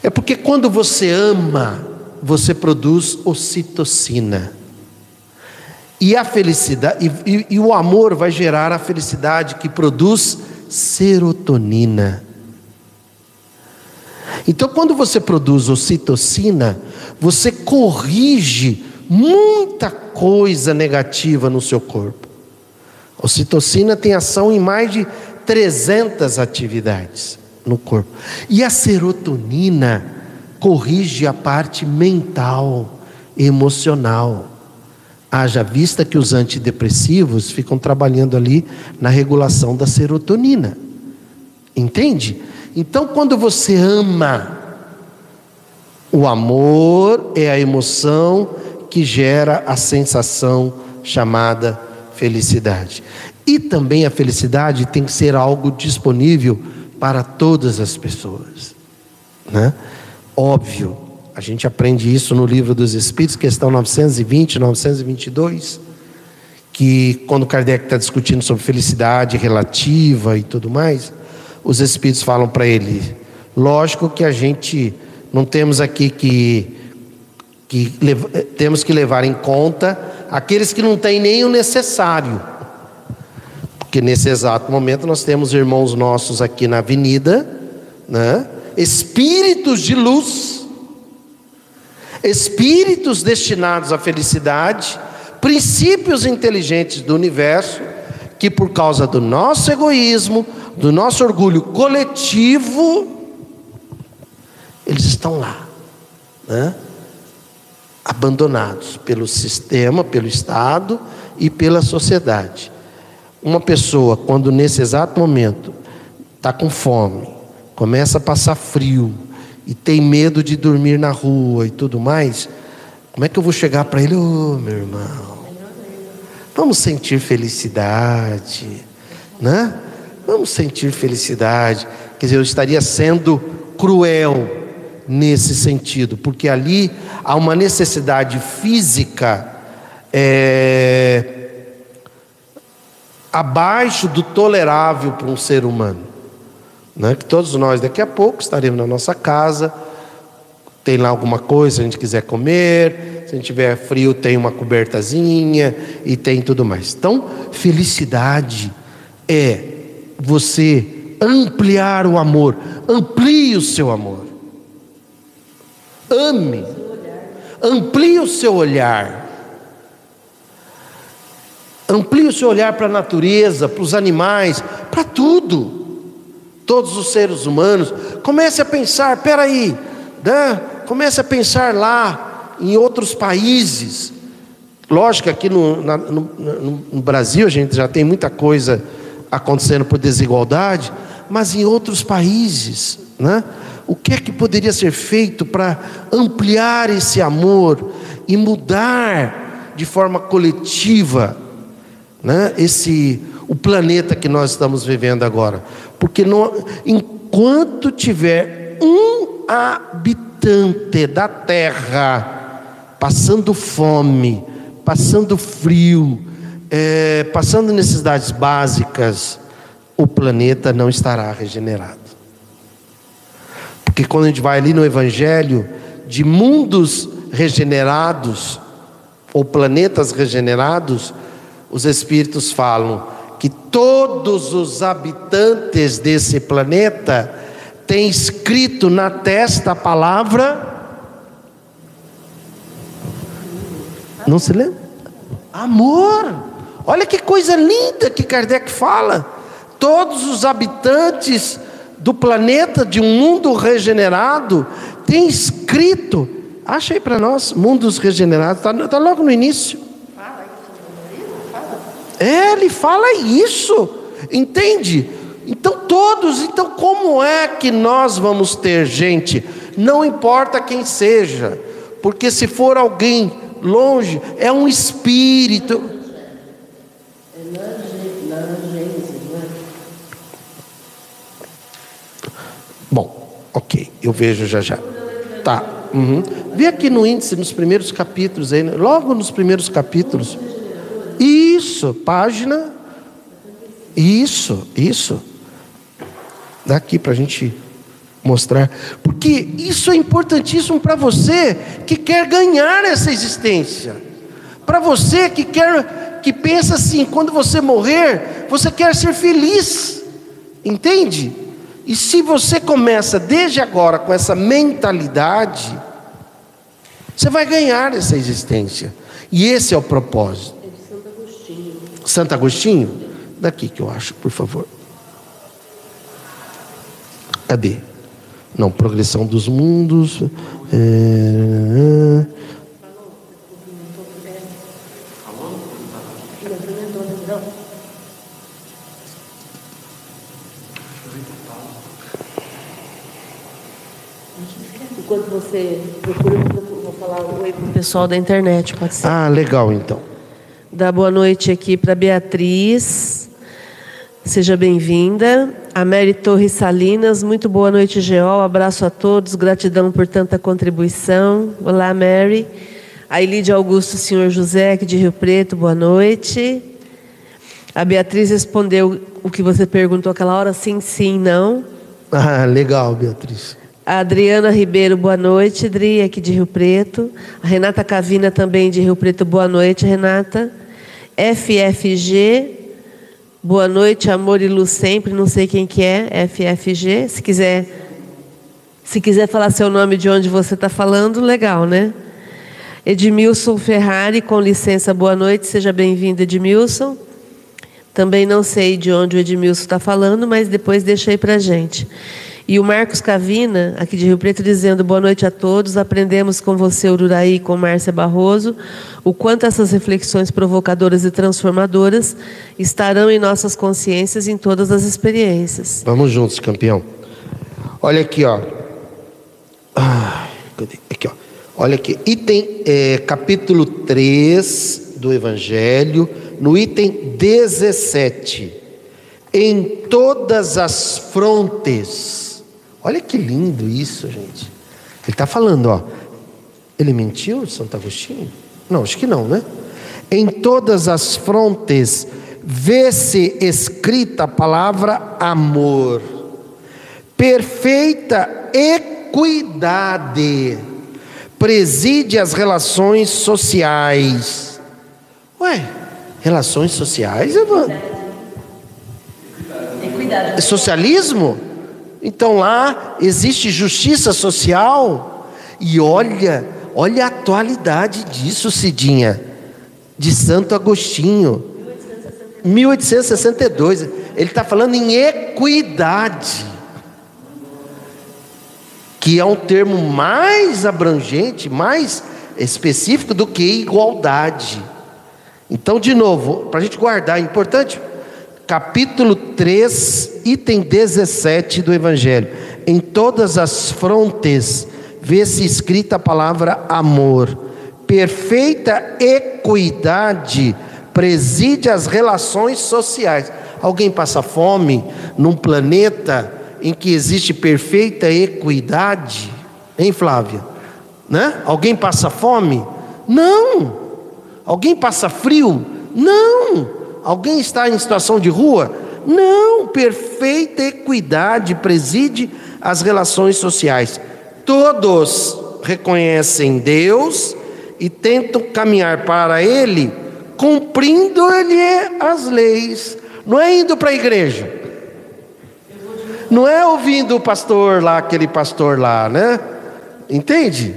É porque quando você ama, você produz ocitocina. E a felicidade, e, e, e, o amor vai gerar a felicidade que produz serotonina. Então, quando você produz ocitocina, você corrige muita coisa negativa no seu corpo. A ocitocina tem ação em mais de 300 atividades no corpo. E a serotonina corrige a parte mental, emocional. Haja vista que os antidepressivos ficam trabalhando ali na regulação da serotonina. Entende? Então, quando você ama, o amor é a emoção que gera a sensação chamada felicidade. E também a felicidade tem que ser algo disponível para todas as pessoas. Né? Óbvio, a gente aprende isso no livro dos Espíritos, questão 920, 922, que quando Kardec está discutindo sobre felicidade relativa e tudo mais, os Espíritos falam para ele: lógico que a gente não temos aqui que, que temos que levar em conta aqueles que não têm nem o necessário porque nesse exato momento nós temos irmãos nossos aqui na avenida, né? espíritos de luz, espíritos destinados à felicidade, princípios inteligentes do universo, que por causa do nosso egoísmo, do nosso orgulho coletivo, eles estão lá, né? abandonados pelo sistema, pelo Estado e pela sociedade. Uma pessoa, quando nesse exato momento está com fome, começa a passar frio e tem medo de dormir na rua e tudo mais, como é que eu vou chegar para ele? Ô oh, meu irmão, vamos sentir felicidade, né? Vamos sentir felicidade. Quer dizer, eu estaria sendo cruel nesse sentido, porque ali há uma necessidade física. É, abaixo do tolerável para um ser humano. Né? Que todos nós, daqui a pouco, estaremos na nossa casa, tem lá alguma coisa, a gente quiser comer, se a gente tiver frio, tem uma cobertazinha e tem tudo mais. Então, felicidade é você ampliar o amor, amplie o seu amor. Ame, amplie o seu olhar. Amplie o seu olhar para a natureza, para os animais, para tudo. Todos os seres humanos. Comece a pensar, peraí, né? comece a pensar lá em outros países. Lógico que aqui no, na, no, no Brasil a gente já tem muita coisa acontecendo por desigualdade, mas em outros países, né? O que é que poderia ser feito para ampliar esse amor e mudar de forma coletiva né, esse o planeta que nós estamos vivendo agora. Porque não, enquanto tiver um habitante da terra passando fome, passando frio, é, passando necessidades básicas, o planeta não estará regenerado. Porque quando a gente vai ali no Evangelho, de mundos regenerados, ou planetas regenerados, os Espíritos falam que todos os habitantes desse planeta tem escrito na testa a palavra. Não se lembra? Amor. Olha que coisa linda que Kardec fala. Todos os habitantes do planeta de um mundo regenerado têm escrito. Acha aí para nós, mundos regenerados, está tá logo no início. É, ele fala isso, entende? Então todos, então como é que nós vamos ter gente? Não importa quem seja, porque se for alguém longe, é um espírito. Bom, ok, eu vejo já já. Tá. Uhum. Vê aqui no índice, nos primeiros capítulos, aí, logo nos primeiros capítulos. Isso, página. Isso, isso daqui para a gente mostrar. Porque isso é importantíssimo para você que quer ganhar essa existência. Para você que quer, que pensa assim, quando você morrer, você quer ser feliz. Entende? E se você começa desde agora com essa mentalidade, você vai ganhar essa existência. E esse é o propósito. É de Santo Agostinho. Santo Agostinho? Daqui que eu acho, por favor. Cadê? Não, progressão dos mundos. É... Enquanto você procura, eu vou falar oi para o pessoal da internet, pode ser? Ah, legal então. Dá boa noite aqui para Beatriz. Seja bem-vinda. A Mary Torres Salinas, muito boa noite, Geol. Abraço a todos, gratidão por tanta contribuição. Olá, Mary. A Elide Augusto, senhor José, aqui de Rio Preto, boa noite. A Beatriz respondeu o que você perguntou aquela hora, sim, sim, não. Ah, legal, Beatriz. A Adriana Ribeiro, boa noite, Adri, aqui de Rio Preto. A Renata Cavina, também de Rio Preto, boa noite, Renata. FFG, Boa noite, amor e luz sempre. Não sei quem que é, FFG. Se quiser, se quiser falar seu nome de onde você está falando, legal, né? Edmilson Ferrari, com licença, boa noite. Seja bem-vindo, Edmilson. Também não sei de onde o Edmilson está falando, mas depois deixa aí para gente. E o Marcos Cavina, aqui de Rio Preto, dizendo boa noite a todos. Aprendemos com você, Ururaí, e com Márcia Barroso, o quanto essas reflexões provocadoras e transformadoras estarão em nossas consciências em todas as experiências. Vamos juntos, campeão. Olha aqui, ó. Aqui, ó. Olha aqui. Item, é, capítulo 3 do Evangelho, no item 17. Em todas as frontes Olha que lindo isso, gente. Ele está falando, ó. Ele mentiu, Santo Agostinho? Não, acho que não, né? Em todas as frontes vê-se escrita a palavra amor, perfeita equidade, preside as relações sociais. Ué, relações sociais, Evandro? Equidade. Socialismo? Então lá existe justiça social. E olha, olha a atualidade disso, Cidinha, de Santo Agostinho. 1862. Ele está falando em equidade, que é um termo mais abrangente, mais específico do que igualdade. Então, de novo, para a gente guardar, é importante capítulo 3, item 17 do Evangelho. Em todas as frontes vê-se escrita a palavra amor. Perfeita equidade preside as relações sociais. Alguém passa fome num planeta em que existe perfeita equidade? Hein, Flávia? Né? Alguém passa fome? Não. Alguém passa frio? Não. Alguém está em situação de rua? Não, perfeita equidade preside as relações sociais. Todos reconhecem Deus e tentam caminhar para Ele, cumprindo-lhe as leis. Não é indo para a igreja. Não é ouvindo o pastor lá, aquele pastor lá, né? Entende?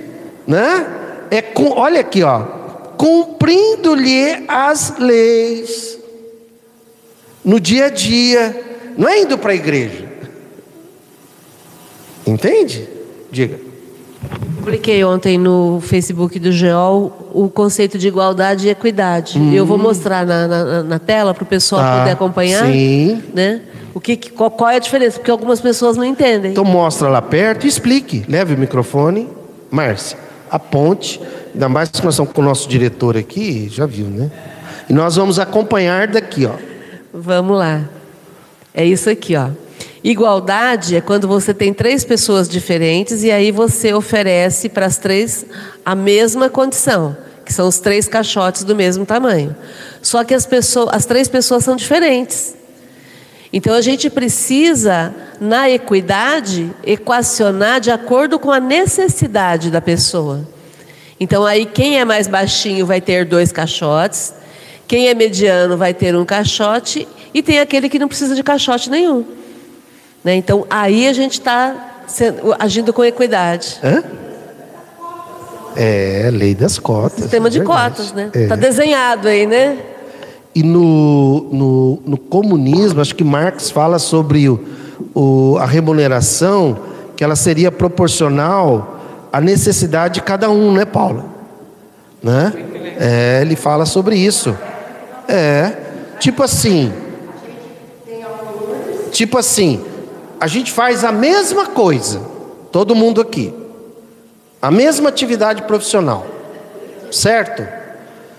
Né? É com, olha aqui, ó, cumprindo-lhe as leis no dia a dia, não é indo para a igreja. Entende? Diga. Publiquei ontem no Facebook do GEOL o conceito de igualdade e equidade. Eu vou mostrar na, na, na tela para o pessoal Hum. Tá, poder acompanhar. sim. Né? O que, que- qual, qual é a diferença? Porque algumas pessoas não entendem. Então mostra lá perto e explique. Leve o microfone. Márcia, aponte. Ainda mais que nós estamos com o nosso diretor aqui, já viu, né? E nós vamos acompanhar daqui, ó. Vamos lá. É isso aqui, ó. Igualdade é quando você tem três pessoas diferentes e aí você oferece para as três a mesma condição, que são os três caixotes do mesmo tamanho. Só que as, pessoas, as três pessoas são diferentes. Então a gente precisa, na equidade, equacionar de acordo com a necessidade da pessoa. Então aí quem é mais baixinho vai ter dois caixotes, quem é mediano vai ter um caixote e tem aquele que não precisa de caixote nenhum. Né? Então aí a gente está agindo com equidade. Hã? É, lei das cotas. Sistema é de verdade. cotas, né? É. Está desenhado aí, né? E no, no, no comunismo, acho que Marx fala sobre o, o- a remuneração, que ela seria proporcional à necessidade de cada um, né, Paulo? Né? É, ele fala sobre isso. É, tipo assim. Tipo assim, a gente faz a mesma coisa, todo mundo aqui, a mesma atividade profissional, certo?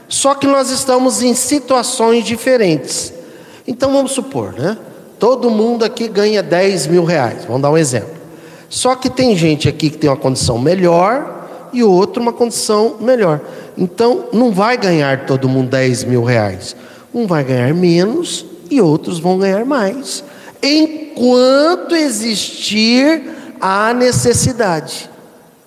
Só que nós estamos em situações diferentes. Então vamos supor, né? Todo mundo aqui ganha 10 mil reais, vamos dar um exemplo. Só que tem gente aqui que tem uma condição melhor e outro uma condição melhor. Então não vai ganhar todo mundo 10 mil reais. Um vai ganhar menos e outros vão ganhar mais. Enquanto existir a necessidade.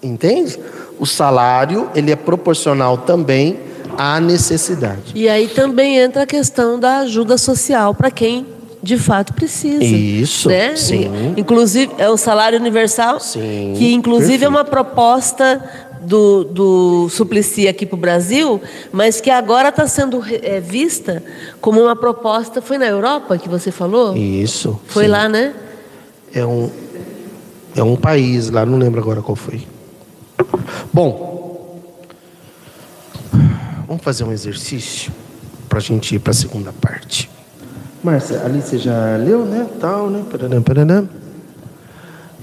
Entende? O salário, ele é proporcional também à necessidade. E aí também entra a questão da ajuda social para quem de fato precisa. Isso, né? sim. Inclusive, é o salário universal, Sim, que inclusive perfeito. é uma proposta do, do Suplicy aqui para o Brasil, mas que agora está sendo é, vista como uma proposta. Foi na Europa que você falou? Isso. Foi sim. lá, né? É um, é um país lá, não lembro agora qual foi. Bom, vamos fazer um exercício para a gente ir para a segunda parte. Márcia, ali você já leu, né? Tal, né? Pararam, pararam.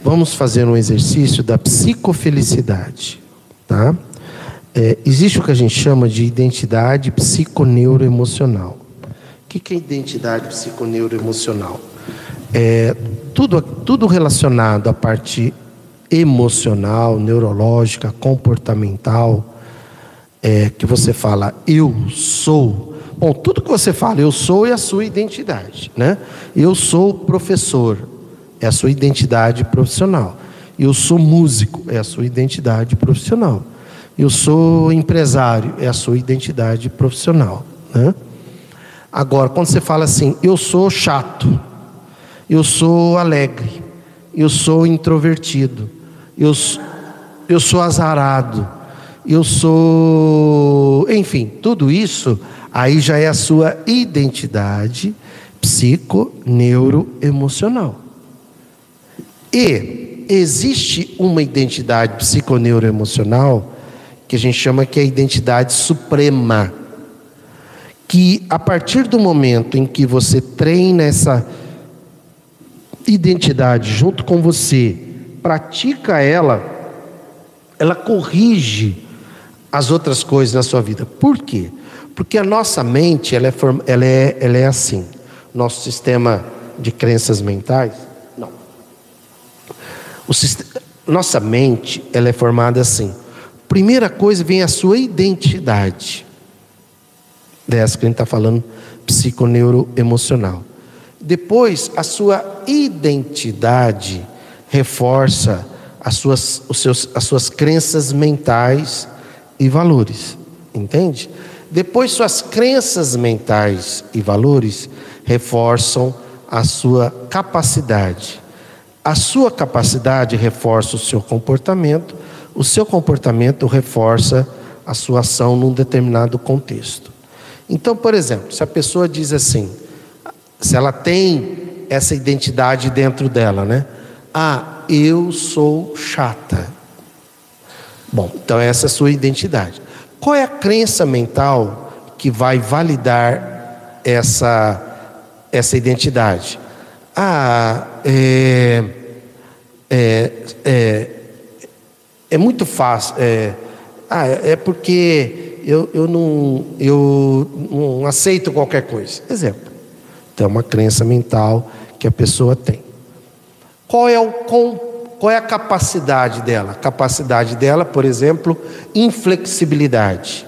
Vamos fazer um exercício da psicofelicidade, tá? É, existe o que a gente chama de identidade psiconeuroemocional. O que é identidade psiconeuroemocional? É tudo, tudo relacionado à parte emocional, neurológica, comportamental, é, que você fala eu sou. Bom, tudo que você fala eu sou é a sua identidade, né? Eu sou professor, é a sua identidade profissional. Eu sou músico, é a sua identidade profissional. Eu sou empresário, é a sua identidade profissional, né? Agora, quando você fala assim, eu sou chato, eu sou alegre, eu sou introvertido, eu, eu sou azarado, eu sou. Enfim, tudo isso aí já é a sua identidade psiconeuroemocional. E existe uma identidade psiconeuroemocional que a gente chama que é a identidade suprema que a partir do momento em que você treina essa identidade junto com você, pratica ela, ela corrige as outras coisas na sua vida. Por quê? Porque a nossa mente, ela é, ela é, ela é assim. Nosso sistema de crenças mentais, não. O sist- Nossa mente, ela é formada assim. Primeira coisa vem a sua identidade dessa que a gente está falando, psiconeuroemocional. Depois, a sua identidade reforça as suas, os seus, as suas crenças mentais e valores. Entende? Depois, suas crenças mentais e valores reforçam a sua capacidade. A sua capacidade reforça o seu comportamento, o seu comportamento reforça a sua ação num determinado contexto. Então, por exemplo, se a pessoa diz assim, se ela tem essa identidade dentro dela, né? Ah, eu sou chata. Bom, então essa é a sua identidade. Qual é a crença mental que vai validar essa, essa identidade? Ah, é, é, é, é muito fácil. É, ah, é porque eu, eu, não, eu não aceito qualquer coisa. Exemplo. Então, é uma crença mental que a pessoa tem. Qual é, o, qual é a capacidade dela? Capacidade dela, por exemplo, inflexibilidade.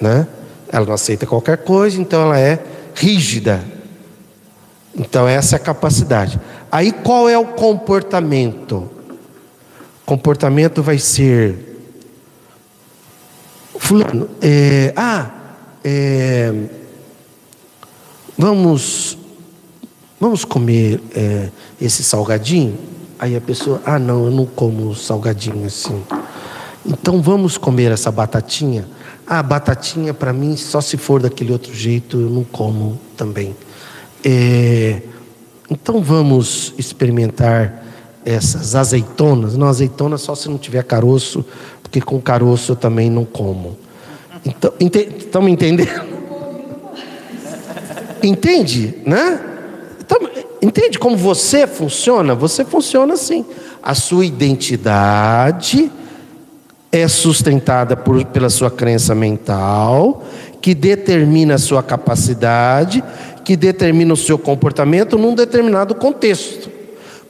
Né? Ela não aceita qualquer coisa, então ela é rígida. Então, essa é a capacidade. Aí, qual é o comportamento? Comportamento vai ser Fulano, é, ah, é, vamos, vamos comer é, esse salgadinho? Aí a pessoa, ah, não, eu não como salgadinho assim. Então vamos comer essa batatinha? Ah, batatinha para mim, só se for daquele outro jeito, eu não como também. É, então vamos experimentar essas azeitonas. Não, azeitona só se não tiver caroço, porque com caroço eu também não como. Então, estão me entendendo? Entende, né? Então, entende como você funciona? Você funciona assim. A sua identidade é sustentada por, pela sua crença mental, que determina a sua capacidade, que determina o seu comportamento num determinado contexto.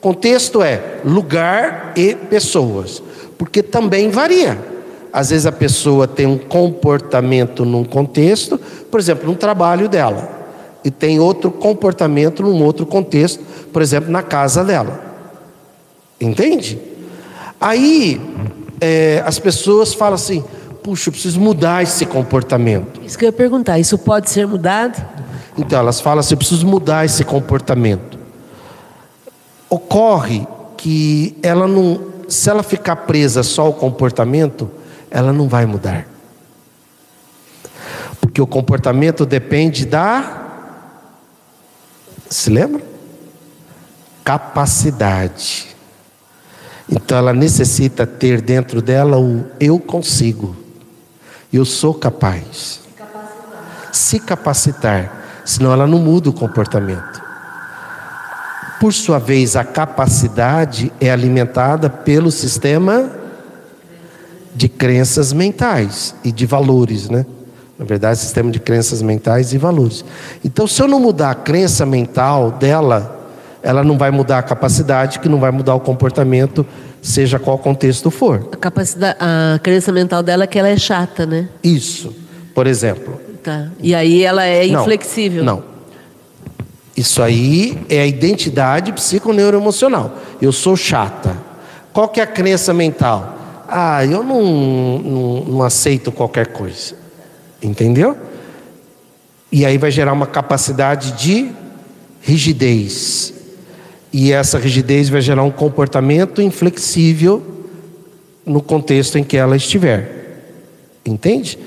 Contexto é lugar e pessoas, porque também varia. Às vezes a pessoa tem um comportamento num contexto, por exemplo, no trabalho dela, e tem outro comportamento num outro contexto, por exemplo, na casa dela. Entende? Aí é, as pessoas falam assim: puxa, eu preciso mudar esse comportamento. Isso que eu ia perguntar: isso pode ser mudado? Então elas falam assim: eu preciso mudar esse comportamento ocorre que ela não, se ela ficar presa só ao comportamento, ela não vai mudar. Porque o comportamento depende da se lembra? Capacidade. Então ela necessita ter dentro dela o eu consigo. Eu sou capaz. Se capacitar, senão ela não muda o comportamento. Por sua vez, a capacidade é alimentada pelo sistema de crenças mentais e de valores, né? Na verdade, sistema de crenças mentais e valores. Então, se eu não mudar a crença mental dela, ela não vai mudar a capacidade, que não vai mudar o comportamento, seja qual contexto for. A capacidade, a crença mental dela é que ela é chata, né? Isso, por exemplo. Tá. E aí ela é inflexível. Não. não. Isso aí é a identidade psiconeuroemocional. Eu sou chata. Qual que é a crença mental? Ah, eu não, não, não aceito qualquer coisa. Entendeu? E aí vai gerar uma capacidade de rigidez. E essa rigidez vai gerar um comportamento inflexível no contexto em que ela estiver. Entende?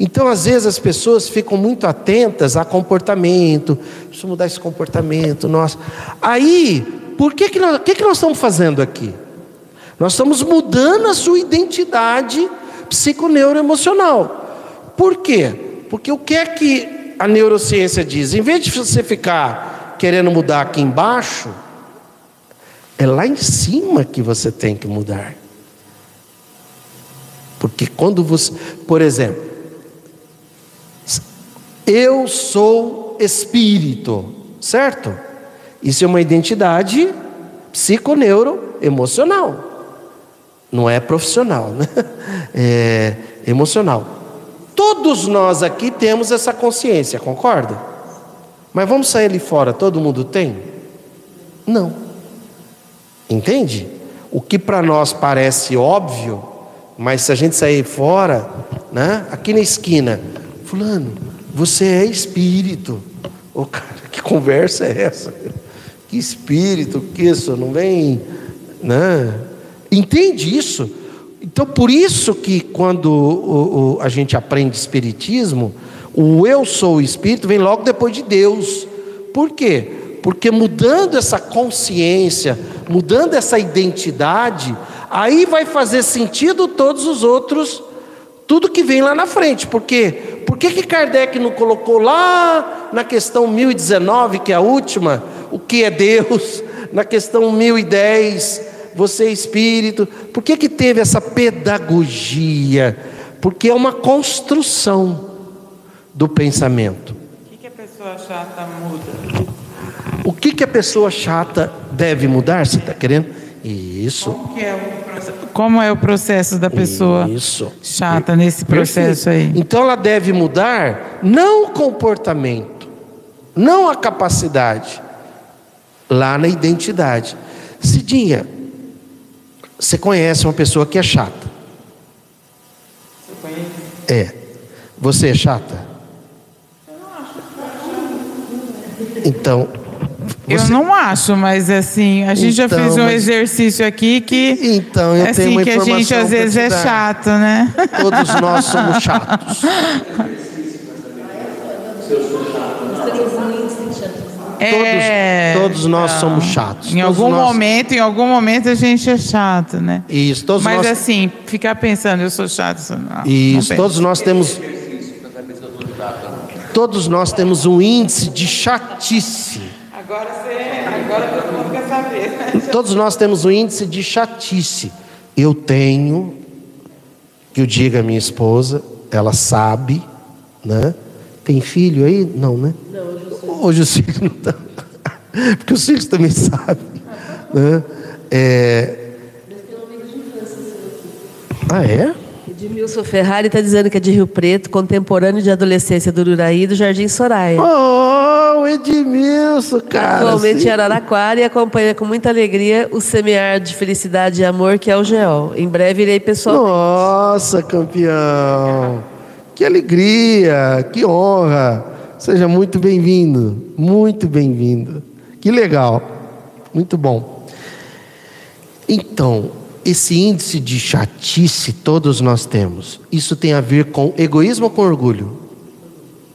Então, às vezes, as pessoas ficam muito atentas a comportamento, preciso mudar esse comportamento, nossa. Aí, por que, que, nós, que, que nós estamos fazendo aqui? Nós estamos mudando a sua identidade psiconeuroemocional. Por quê? Porque o que é que a neurociência diz? Em vez de você ficar querendo mudar aqui embaixo, é lá em cima que você tem que mudar. Porque quando você, por exemplo, eu sou espírito, certo? Isso é uma identidade psiconeuroemocional. Não é profissional, né? É emocional. Todos nós aqui temos essa consciência, concorda? Mas vamos sair ali fora, todo mundo tem? Não. Entende? O que para nós parece óbvio, mas se a gente sair fora, né? Aqui na esquina, fulano, você é espírito. Ô, oh, cara, que conversa é essa? Que espírito, que isso, não vem. Né? Entende isso? Então, por isso que quando o, o, a gente aprende Espiritismo, o eu sou o Espírito vem logo depois de Deus. Por quê? Porque mudando essa consciência, mudando essa identidade, aí vai fazer sentido todos os outros, tudo que vem lá na frente. Por quê? Por que, que Kardec não colocou lá na questão 1019, que é a última, o que é Deus, na questão 1010, você é espírito? Por que, que teve essa pedagogia? Porque é uma construção do pensamento. O que, que a pessoa chata muda? O que, que a pessoa chata deve mudar? Você está querendo? Isso. Como, que é o processo, como é o processo da pessoa Isso. chata nesse processo Perfeito. aí? Então ela deve mudar não o comportamento, não a capacidade, lá na identidade. Cidinha, você conhece uma pessoa que é chata? Você conhece? É. Você é chata? Então. Eu você- não acho, mas assim, a gente já Então, fez um mas- exercício aqui que Então, eu assim tenho uma que a gente às vezes é chato, né? Todos nós somos chatos. É, todos nós somos chatos. Em Todos algum nós- momento, em algum momento a gente é chato, né? Isso, todos Mas nós. assim, ficar pensando, eu sou chato, sou não. Isso, não todos nós temos. Todos nós temos um índice de chatice. Agora você, agora todo mundo quer saber. né? Todos nós temos um índice de chatice. Eu tenho, que eu diga a minha esposa, ela sabe, né? Tem filho aí? Não, né? Não, hoje os filhos não estão. Porque os filhos também sabem. Né? É... Ah, é? Edmilson Ferrari está dizendo que é de Rio Preto, contemporâneo de adolescência do Uraí e do Jardim Soraya. Oh, o Edmilson, cara. Atualmente em Araraquara e acompanha com muita alegria o semear de felicidade e amor que é o GEOL. Em breve irei pessoalmente. Nossa, campeão! Que alegria, que honra! Seja muito bem-vindo, muito bem-vindo. Que legal, muito bom. Então, esse índice de chatice todos nós temos. Isso tem a ver com egoísmo ou com orgulho?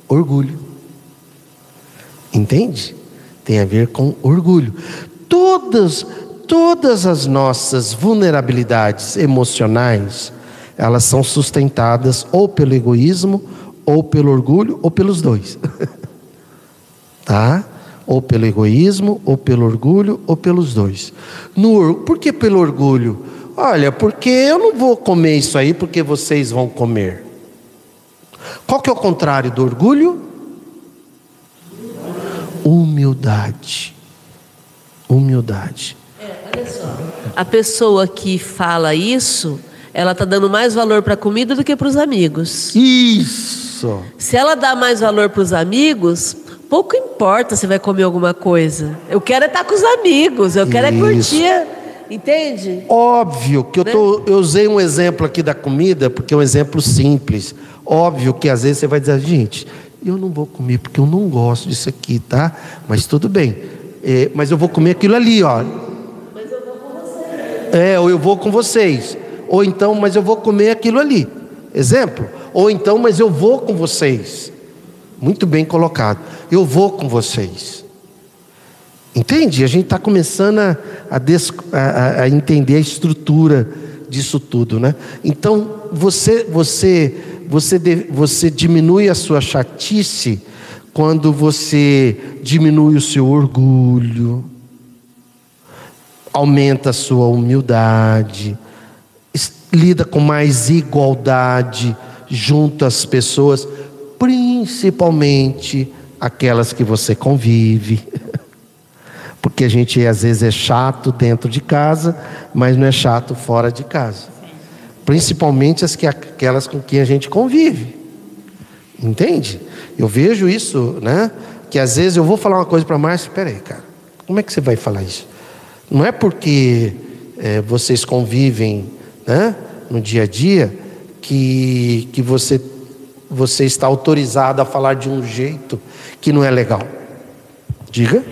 Orgulho. Entende? Tem a ver com orgulho. Todas, todas as nossas vulnerabilidades emocionais, elas são sustentadas ou pelo egoísmo, ou pelo orgulho, ou pelos dois. tá? Ou pelo egoísmo, ou pelo orgulho, ou pelos dois. No, or- por que pelo orgulho? Olha, porque eu não vou comer isso aí porque vocês vão comer. Qual que é o contrário do orgulho? Humildade. Humildade. A pessoa que fala isso, ela está dando mais valor para a comida do que para os amigos. Isso. Se ela dá mais valor para os amigos, pouco importa se vai comer alguma coisa. Eu quero é estar com os amigos, eu quero é Isso. curtir. Entende? Óbvio que eu, tô, eu usei um exemplo aqui da comida, porque é um exemplo simples. Óbvio que às vezes você vai dizer, gente, eu não vou comer porque eu não gosto disso aqui, tá? Mas tudo bem. É, mas eu vou comer aquilo ali, ó. É, ou eu vou com vocês. Ou então, mas eu vou comer aquilo ali. Exemplo. Ou então, mas eu vou com vocês. Muito bem colocado. Eu vou com vocês. Entende? A gente está começando a, a des- a- a entender a estrutura disso tudo, né? Então você você você você diminui a sua chatice quando você diminui o seu orgulho, aumenta a sua humildade, lida com mais igualdade junto às pessoas, principalmente aquelas que você convive. Porque a gente às vezes é chato dentro de casa, mas não é chato fora de casa. Principalmente as que, aquelas com quem a gente convive. Entende? Eu vejo isso, né? Que às vezes eu vou falar uma coisa para a Márcia, peraí, cara, como é que você vai falar isso? Não é porque é, vocês convivem né, no dia a dia que, que você, você está autorizado a falar de um jeito que não é legal. Diga.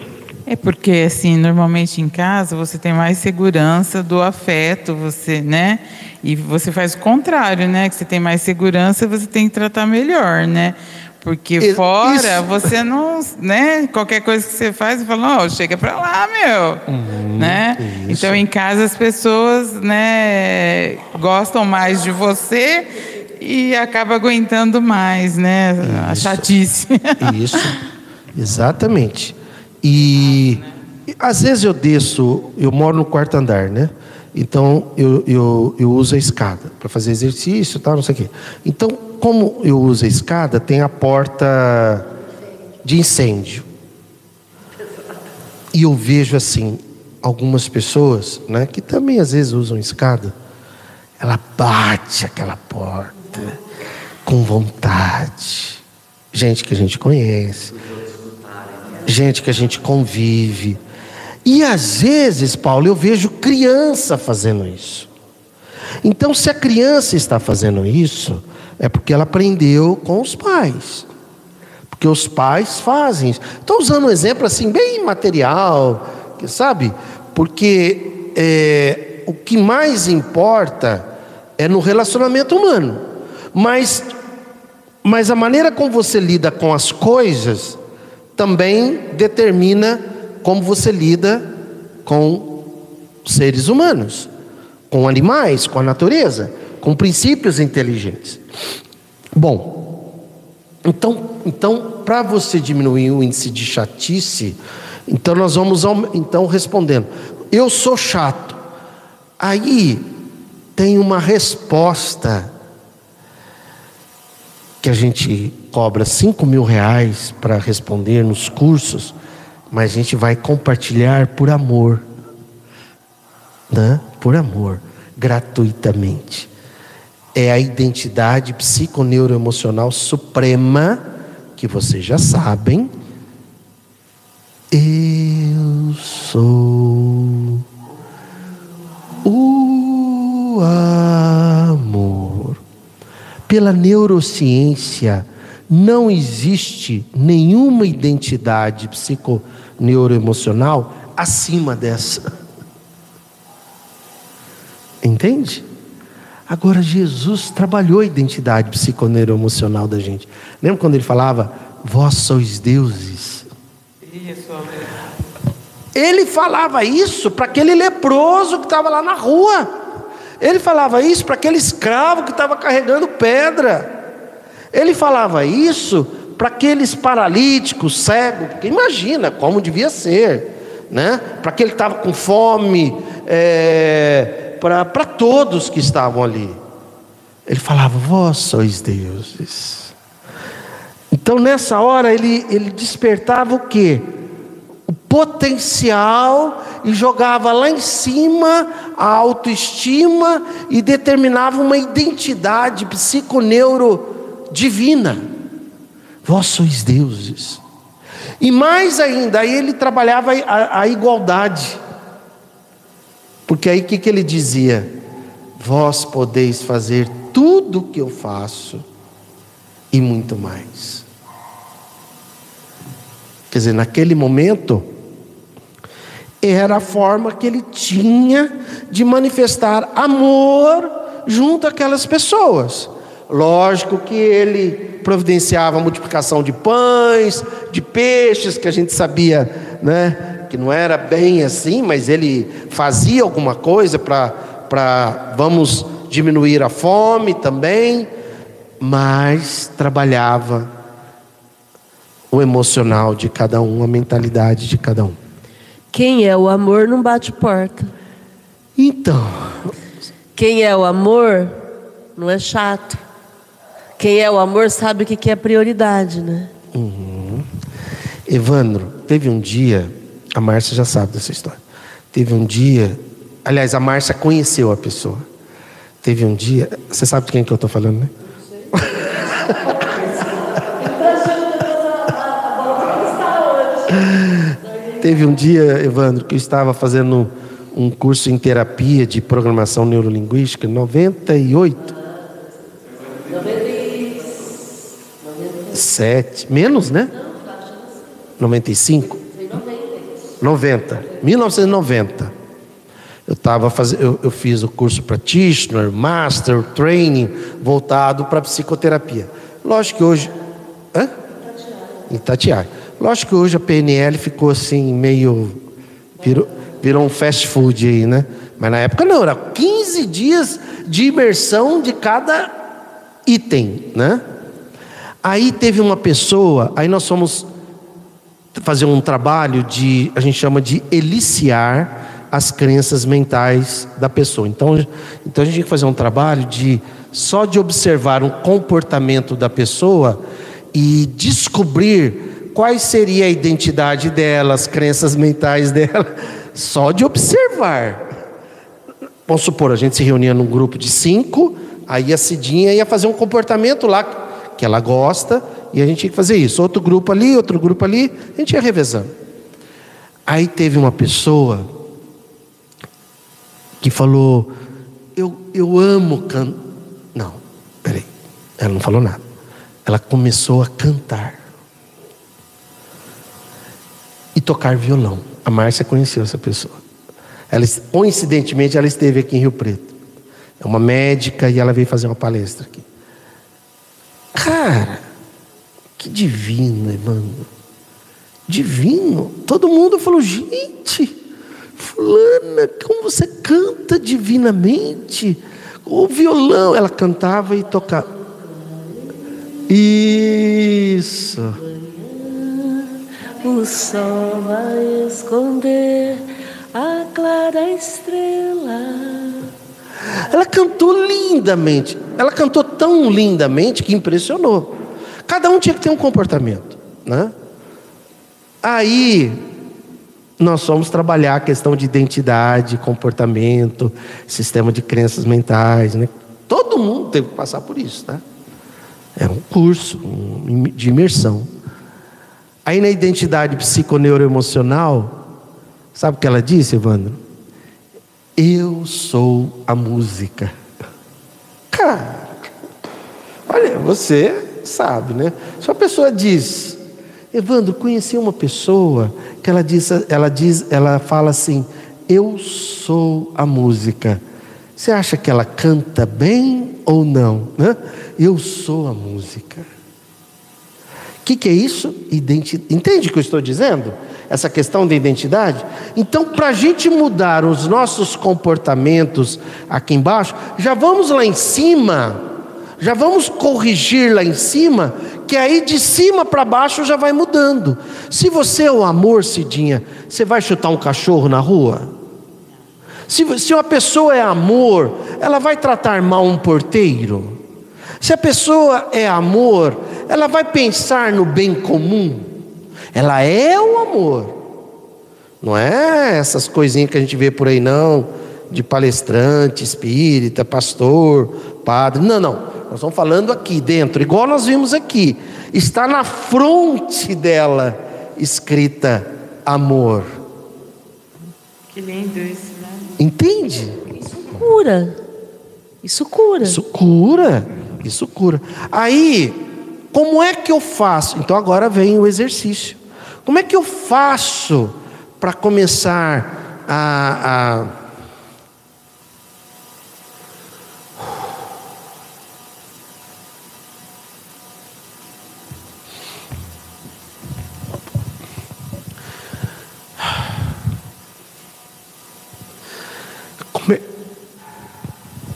É porque assim, normalmente em casa você tem mais segurança do afeto, você, né? E você faz o contrário, né? Que você tem mais segurança, você tem que tratar melhor, né? Porque E- fora isso- você não, né? Qualquer coisa que você faz, você fala, ó, chega pra lá, meu, né? Então em casa as pessoas, né, gostam mais de você e acaba aguentando mais, né? A chatice. Isso, exatamente. E às vezes eu desço, eu moro no quarto andar, né? Então eu, eu, eu uso a escada para fazer exercício tal, não sei o quê. Então, como eu uso a escada, tem a porta de incêndio. E eu vejo assim, algumas pessoas, né, que também às vezes usam escada, ela bate aquela porta com vontade. Gente que a gente conhece, gente que a gente convive. E às vezes, Paulo, eu vejo criança fazendo isso. Então, se a criança está fazendo isso, é porque ela aprendeu com os pais. Porque os pais fazem isso. Estou usando um exemplo assim, bem material, sabe? Porque é, o que mais importa é no relacionamento humano. Mas, mas a maneira como você lida com as coisas também determina como você lida com seres humanos, com animais, com a natureza, com princípios inteligentes. Bom, então, então para você diminuir o índice de chatice, então nós vamos então respondendo. Eu sou chato. Aí tem uma resposta que a gente cobra 5 mil reais para responder nos cursos, mas a gente vai compartilhar por amor, né? Por amor, gratuitamente. É a identidade psiconeuroemocional suprema que vocês já sabem. Eu sou o amor. Pela neurociência, não existe nenhuma identidade psiconeuroemocional acima dessa. Entende? Agora, Jesus trabalhou a identidade psiconeuroemocional da gente. Lembra quando ele falava, vós sois deuses? Ele falava isso para aquele leproso que estava lá na rua. Ele falava isso para aquele escravo que estava carregando pedra. Ele falava isso para aqueles paralíticos, cegos, porque imagina como devia ser, né? Para aquele que estava com fome, é, para todos que estavam ali. Ele falava: Vós sois deuses. Então nessa hora ele, ele despertava o quê? O potencial e jogava lá em cima a autoestima e determinava uma identidade psiconeuro divina. Vós sois deuses. E mais ainda, aí ele trabalhava a, a igualdade. Porque aí o que, que ele dizia? Vós podeis fazer tudo o que eu faço e muito mais. Quer dizer, naquele momento, era a forma que ele tinha de manifestar amor junto àquelas pessoas. Lógico que ele providenciava a multiplicação de pães, de peixes, que a gente sabia, né, que não era bem assim, mas ele fazia alguma coisa para, vamos diminuir a fome também, mas trabalhava o emocional de cada um, a mentalidade de cada um. Quem é o amor não bate porta. Então, Quem é o amor não é chato. Quem é o amor sabe o que que é prioridade, né? Evandro, teve um dia, a Márcia já sabe dessa história. Teve um dia, aliás, a Márcia conheceu a pessoa. Teve um dia, você sabe de quem que eu estou falando, né? Teve um dia, Evandro, que eu estava fazendo um curso em terapia de programação neurolinguística, 98. 97, menos, né? 95? 90. 1990. Eu tava fazendo, eu, eu fiz o curso practitioner, master, training voltado para psicoterapia. Lógico que hoje, hã? Itatiaia. Lógico que hoje a PNL ficou assim meio virou, virou um fast food aí, né? Mas na época não, era 15 dias de imersão de cada item, né? Aí teve uma pessoa, aí nós fomos fazer um trabalho de, a gente chama de eliciar as crenças mentais da pessoa. Então, então a gente tem que fazer um trabalho de só de observar o comportamento da pessoa e descobrir quais seria a identidade dela, as crenças mentais dela, só de observar. Vamos supor, a gente se reunia num grupo de cinco, aí a Cidinha ia fazer um comportamento lá que ela gosta, e a gente tinha que fazer isso. Outro grupo ali, outro grupo ali, a gente ia revezando. Aí teve uma pessoa que falou: Eu, eu amo cantar. Não, peraí, ela não falou nada. Ela começou a cantar e tocar violão. A Márcia conheceu essa pessoa. Ela, coincidentemente, ela esteve aqui em Rio Preto. É uma médica e ela veio fazer uma palestra aqui. Cara, que divino, Evandro. Divino. Todo mundo falou, gente, fulana, como você canta divinamente. O violão, ela cantava e tocava. Isso. O sol vai esconder a clara estrela. Ela cantou lindamente. Ela cantou tão lindamente que impressionou. Cada um tinha que ter um comportamento, né? Aí nós fomos trabalhar a questão de identidade, comportamento, sistema de crenças mentais, né? Todo mundo teve que passar por isso, tá? É um curso de imersão. Aí na identidade psiconeuroemocional, sabe o que ela disse, Evandro? Eu sou a música. Cara, olha, você sabe, né? Se uma pessoa diz, Evandro, conheci uma pessoa que ela diz, ela diz, ela fala assim, eu sou a música. Você acha que ela canta bem ou não? Né? Eu sou a música. O que, que é isso? Identi... Entende o que eu estou dizendo? Essa questão da identidade? Então, para a gente mudar os nossos comportamentos aqui embaixo, já vamos lá em cima, já vamos corrigir lá em cima, que aí de cima para baixo já vai mudando. Se você é o amor, Cidinha, você vai chutar um cachorro na rua? Se, se uma pessoa é amor, ela vai tratar mal um porteiro? Se a pessoa é amor, ela vai pensar no bem comum. Ela é o amor. Não é essas coisinhas que a gente vê por aí, não, de palestrante, espírita, pastor, padre. Não, não. Nós estamos falando aqui dentro, igual nós vimos aqui. Está na fronte dela escrita amor. Que lindo isso, né? Entende? Isso cura. Isso cura. Isso cura. Isso cura. Aí, como é que eu faço? Então agora vem o exercício. Como é que eu faço para começar a, a é,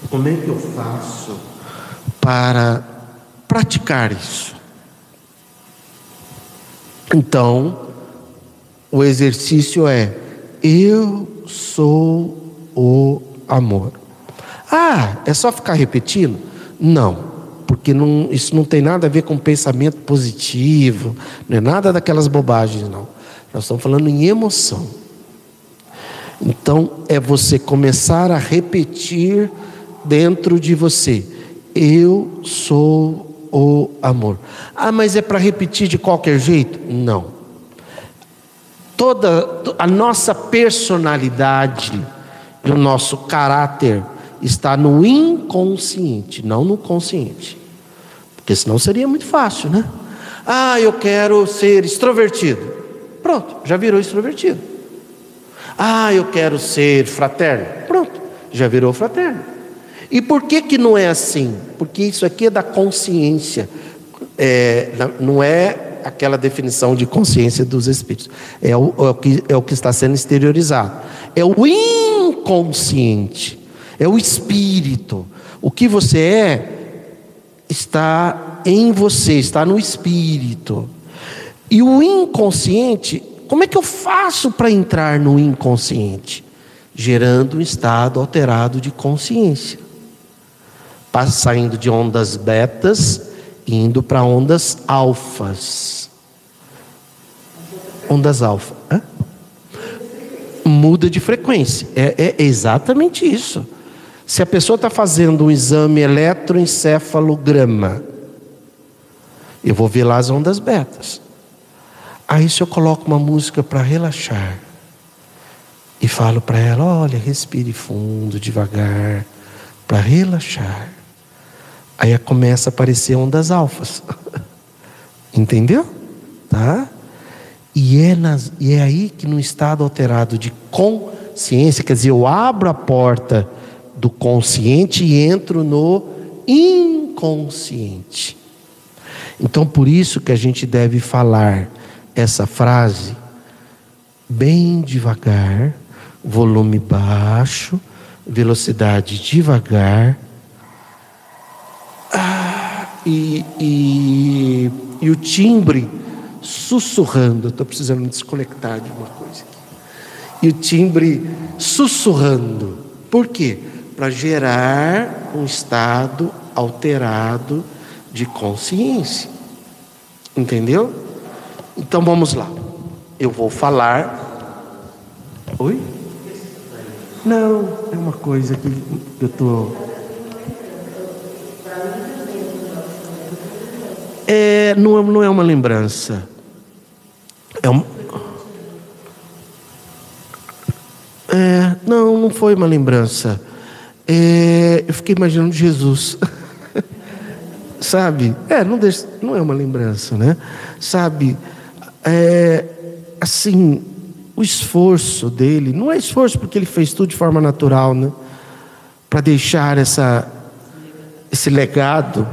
como é que eu faço para praticar isso? Então, o exercício é: eu sou o amor. Ah, é só ficar repetindo? Não, porque não, isso não tem nada a ver com pensamento positivo, não é nada daquelas bobagens, não. Nós estamos falando em emoção. Então, é você começar a repetir dentro de você: Eu sou o amor. Ah, mas é para repetir de qualquer jeito? Não. Toda a nossa personalidade e o nosso caráter está no inconsciente, não no consciente. Porque senão seria muito fácil, né? Ah, eu quero ser extrovertido. Pronto, já virou extrovertido. Ah, eu quero ser fraterno. Pronto, já virou fraterno. E por que que não é assim? Porque isso aqui é da consciência. É, não é aquela definição de consciência dos espíritos. É o, é o, que, é o que está sendo exteriorizado. É o inconsciente. É o espírito. O que você é está em você, está no espírito. E o inconsciente, como é que eu faço para entrar no inconsciente? Gerando um estado alterado de consciência. Saindo de ondas betas, indo para ondas alfas. Ondas alfa. Hã? Muda de frequência. É, é exatamente isso. Se a pessoa está fazendo um exame eletroencefalograma, eu vou ver lá as ondas betas. Aí se eu coloco uma música para relaxar e falo para ela, olha, respire fundo, devagar, para relaxar. Aí começa a aparecer ondas alfas. Entendeu? Tá? E é, nas, e é aí que no estado alterado de consciência, quer dizer, eu abro a porta do consciente e entro no inconsciente. Então, por isso que a gente deve falar essa frase bem devagar, volume baixo, velocidade devagar. E, e, e o timbre sussurrando. Estou precisando me desconectar de uma coisa aqui. E o timbre sussurrando. Por quê? para gerar um estado alterado de consciência. Entendeu? Então vamos lá. Eu vou falar. Oi? Não, é uma coisa que eu estou. É, não, é, não é uma lembrança. É um, é, não, não foi uma lembrança é, eu fiquei imaginando Jesus. Sabe? É, não, deixa, não é uma lembrança, né? Sabe? É, assim, o esforço dele, não é esforço porque ele fez tudo de forma natural, né? Para deixar essa, esse legado.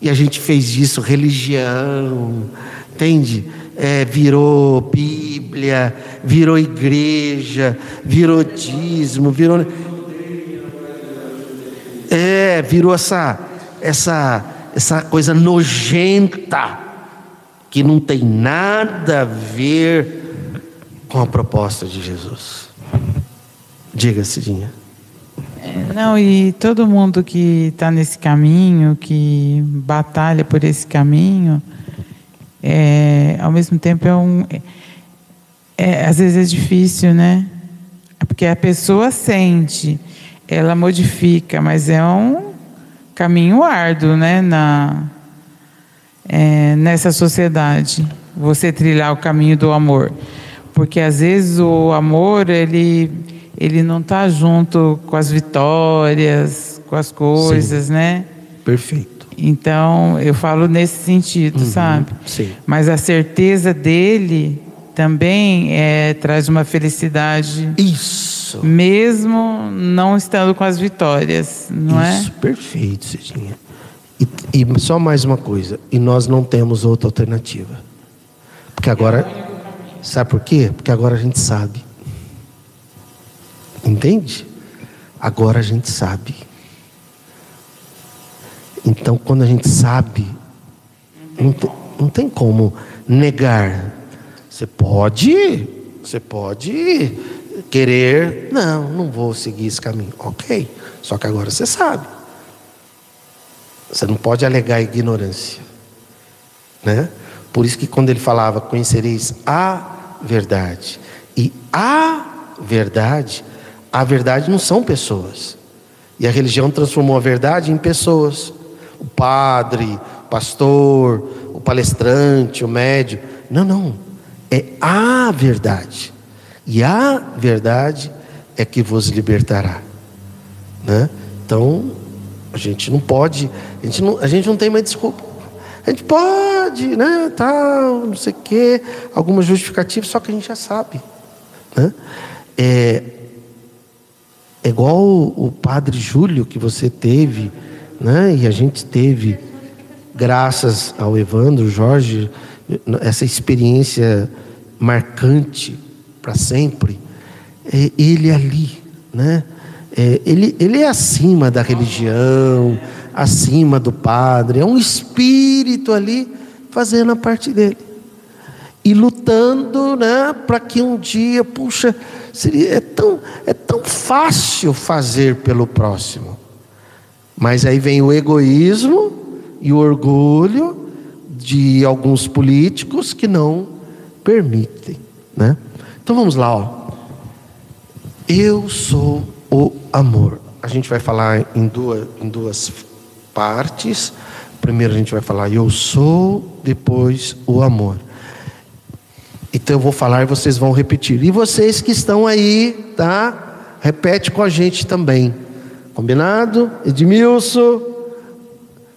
E a gente fez isso, religião, entende? É, virou Bíblia, virou igreja, virou dízimo, virou. É, virou essa, essa, essa coisa nojenta que não tem nada a ver com a proposta de Jesus. Diga, Cidinha. É, não, e todo mundo que está nesse caminho, que batalha por esse caminho, é, ao mesmo tempo é um. É, é às vezes é difícil, né? Porque a pessoa sente ela modifica, mas é um caminho árduo, né, na, é, nessa sociedade, você trilhar o caminho do amor, porque às vezes o amor ele ele não está junto com as vitórias, com as coisas, Sim. né? Perfeito. Então eu falo nesse sentido, uhum. sabe? Sim. Mas a certeza dele também é, traz uma felicidade. Isso. Mesmo não estando com as vitórias, não Isso, é? Isso, perfeito, Cidinha. E, e só mais uma coisa, e nós não temos outra alternativa. Porque agora, sabe por quê? Porque agora a gente sabe. Entende? Agora a gente sabe. Então, quando a gente sabe, não tem, não tem como negar. Você pode, você pode querer, não, não vou seguir esse caminho. Ok, só que agora você sabe. Você não pode alegar ignorância. Né? Por isso que quando ele falava, conhecereis a verdade. E a verdade, a verdade não são pessoas. E a religião transformou a verdade em pessoas. O padre, o pastor, o palestrante, o médio. Não, não. É a verdade e a verdade é que vos libertará. Né? Então, a gente não pode, a gente não, a gente não tem mais desculpa. A gente pode, né, tal, não sei o quê, alguma justificativa, só que a gente já sabe. Né? É, é igual o, padre Júlio que você teve, né? E a gente teve, graças ao Evandro, Jorge, essa experiência marcante para sempre. É ele ali, né? É, ele, ele é acima da religião, acima do padre, é um espírito ali fazendo a parte dele. E lutando né, para que um dia, puxa, seria, é, tão, é tão fácil fazer pelo próximo. Mas aí vem o egoísmo e o orgulho de alguns políticos que não permitem. Né? Então vamos lá, ó. Eu sou o amor. A gente vai falar em duas, em duas partes. Primeiro a gente vai falar eu sou, depois o amor. Então eu vou falar e vocês vão repetir. E vocês que estão aí, tá? Repete com a gente também. Combinado? Edmilson?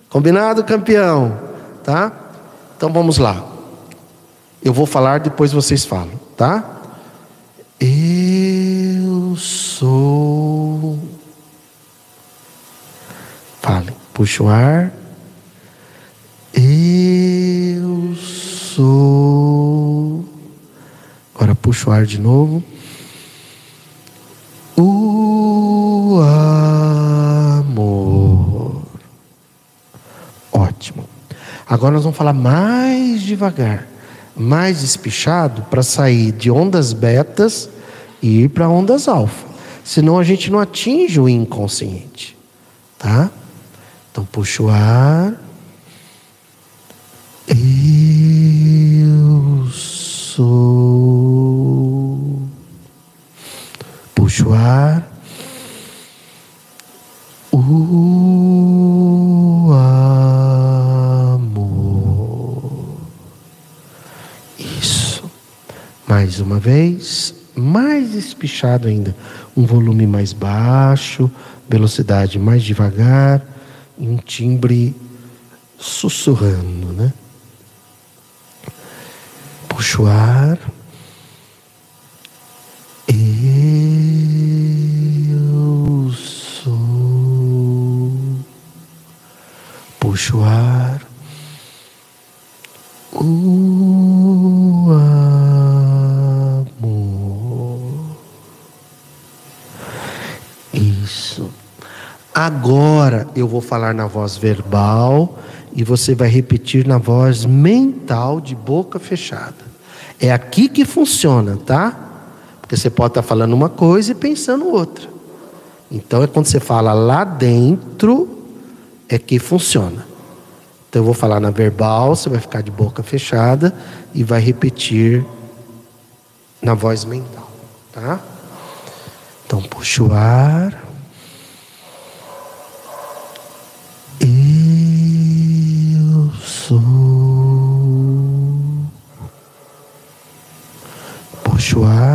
Combinado, campeão? Tá? Então vamos lá. Eu vou falar, depois vocês falam, tá? Eu sou. Fale, puxa o ar. Eu sou. Agora puxa o ar de novo. O amor. Ótimo. Agora nós vamos falar mais devagar, mais espichado, para sair de ondas betas e ir para ondas alfa. Senão a gente não atinge o inconsciente. Tá? Então puxa o ar. Eu sou. Puxa o ar. O amor. Isso. Mais uma vez, mais espichado ainda. Um volume mais baixo, velocidade mais devagar, um timbre sussurrando, né? Puxa o ar. Puxa o ar. O amor. Isso. Agora eu vou falar na voz verbal e você vai repetir na voz mental de boca fechada. É aqui que funciona, tá? Porque você pode estar falando uma coisa e pensando outra. Então é quando você fala lá dentro é que funciona. Então eu vou falar na verbal, você vai ficar de boca fechada e vai repetir na voz mental, tá? Então puxa o ar. Eu sou. Puxa o ar.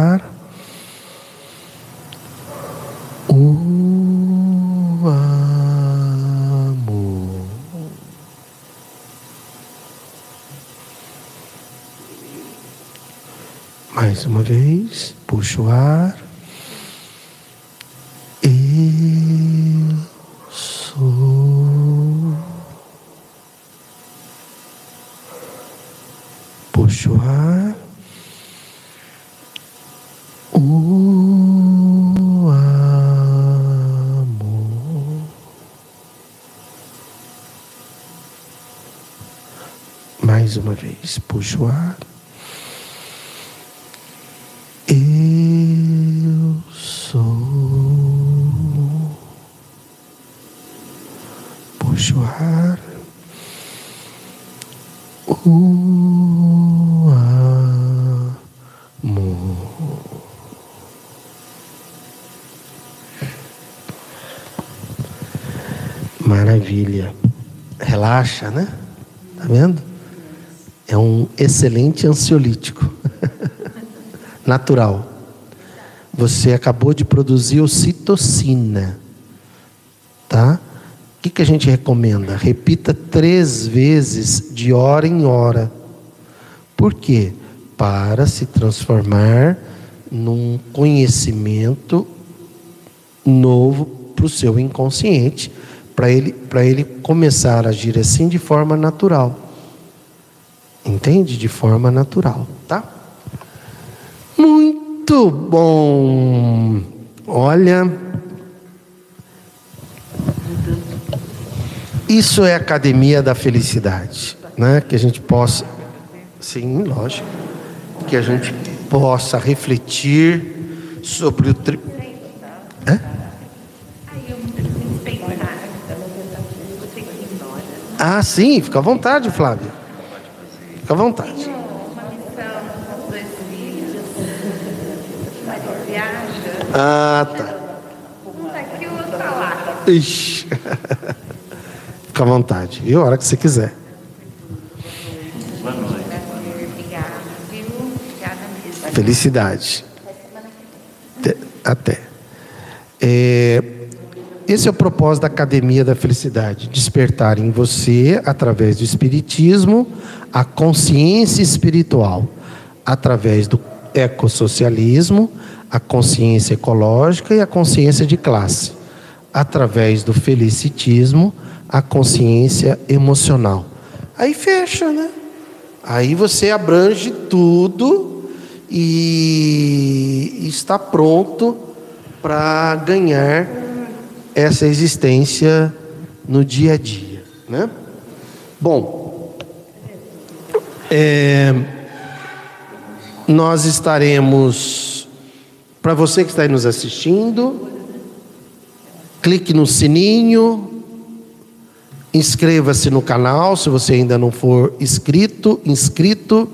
Mais uma vez, puxa o ar. Eu sou. Ar. O amor. Mais uma vez, puxa o ar. Eu sou. Puxa o ar. O amor. Maravilha. Relaxa, né? Tá vendo? É um excelente ansiolítico. Natural. Você acabou de produzir ocitocina. Tá? O que, que a gente recomenda? Repita três vezes de hora em hora. Por quê? Para se transformar num conhecimento novo para o seu inconsciente, para ele, ele começar a agir assim de forma natural. Entende? De forma natural, tá? Muito bom. Olha, isso é academia da felicidade, né? Que a gente possa, sim, lógico, que a gente possa refletir sobre o tri... Ah, sim, fica à vontade, Flávia. Fica à vontade. Ah, tá. Um tá aqui, o outro lá. Ixi. Fica à vontade, viu? A hora que você quiser. Obrigada, viu? Obrigada mesmo. Felicidade. Até- Até. É, esse é o propósito da Academia da Felicidade: despertar em você, através do Espiritismo, a consciência espiritual, através do ecossocialismo, a consciência ecológica e a consciência de classe, através do felicitismo, a consciência emocional. Aí fecha, né? Aí você abrange tudo e está pronto para ganhar essa existência no dia a dia, né? Bom, é, nós estaremos para você que está aí nos assistindo, clique no sininho, inscreva-se no canal se você ainda não for inscrito, inscrito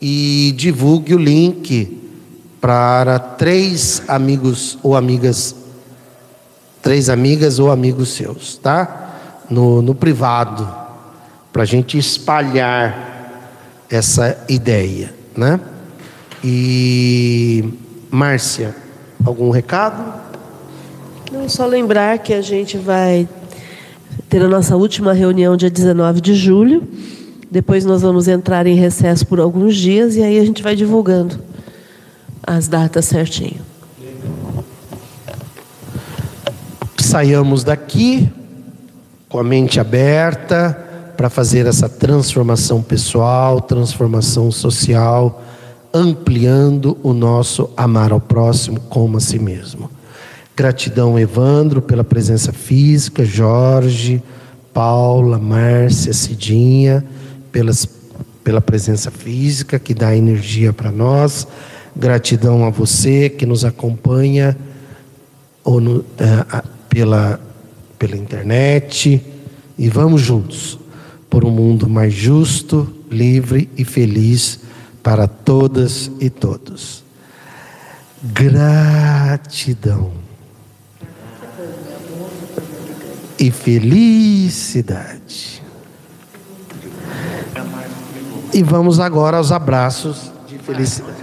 e divulgue o link para três amigos ou amigas, três amigas ou amigos seus, tá? No, no privado, para a gente espalhar essa ideia, né? E Márcia, algum recado? Não, só lembrar que a gente vai ter a nossa última reunião dia 19 de julho. Depois nós vamos entrar em recesso por alguns dias e aí a gente vai divulgando as datas certinho. Saiamos daqui com a mente aberta para fazer essa transformação pessoal, transformação social, ampliando o nosso amar ao próximo como a si mesmo. Gratidão, Evandro, pela presença física, Jorge, Paula, Márcia, Cidinha, pelas, pela presença física que dá energia para nós. Gratidão a você que nos acompanha ou no, eh, pela, pela internet. E vamos juntos por um mundo mais justo, livre e feliz para todas e todos. Gratidão e felicidade. E vamos agora aos abraços de felicidade.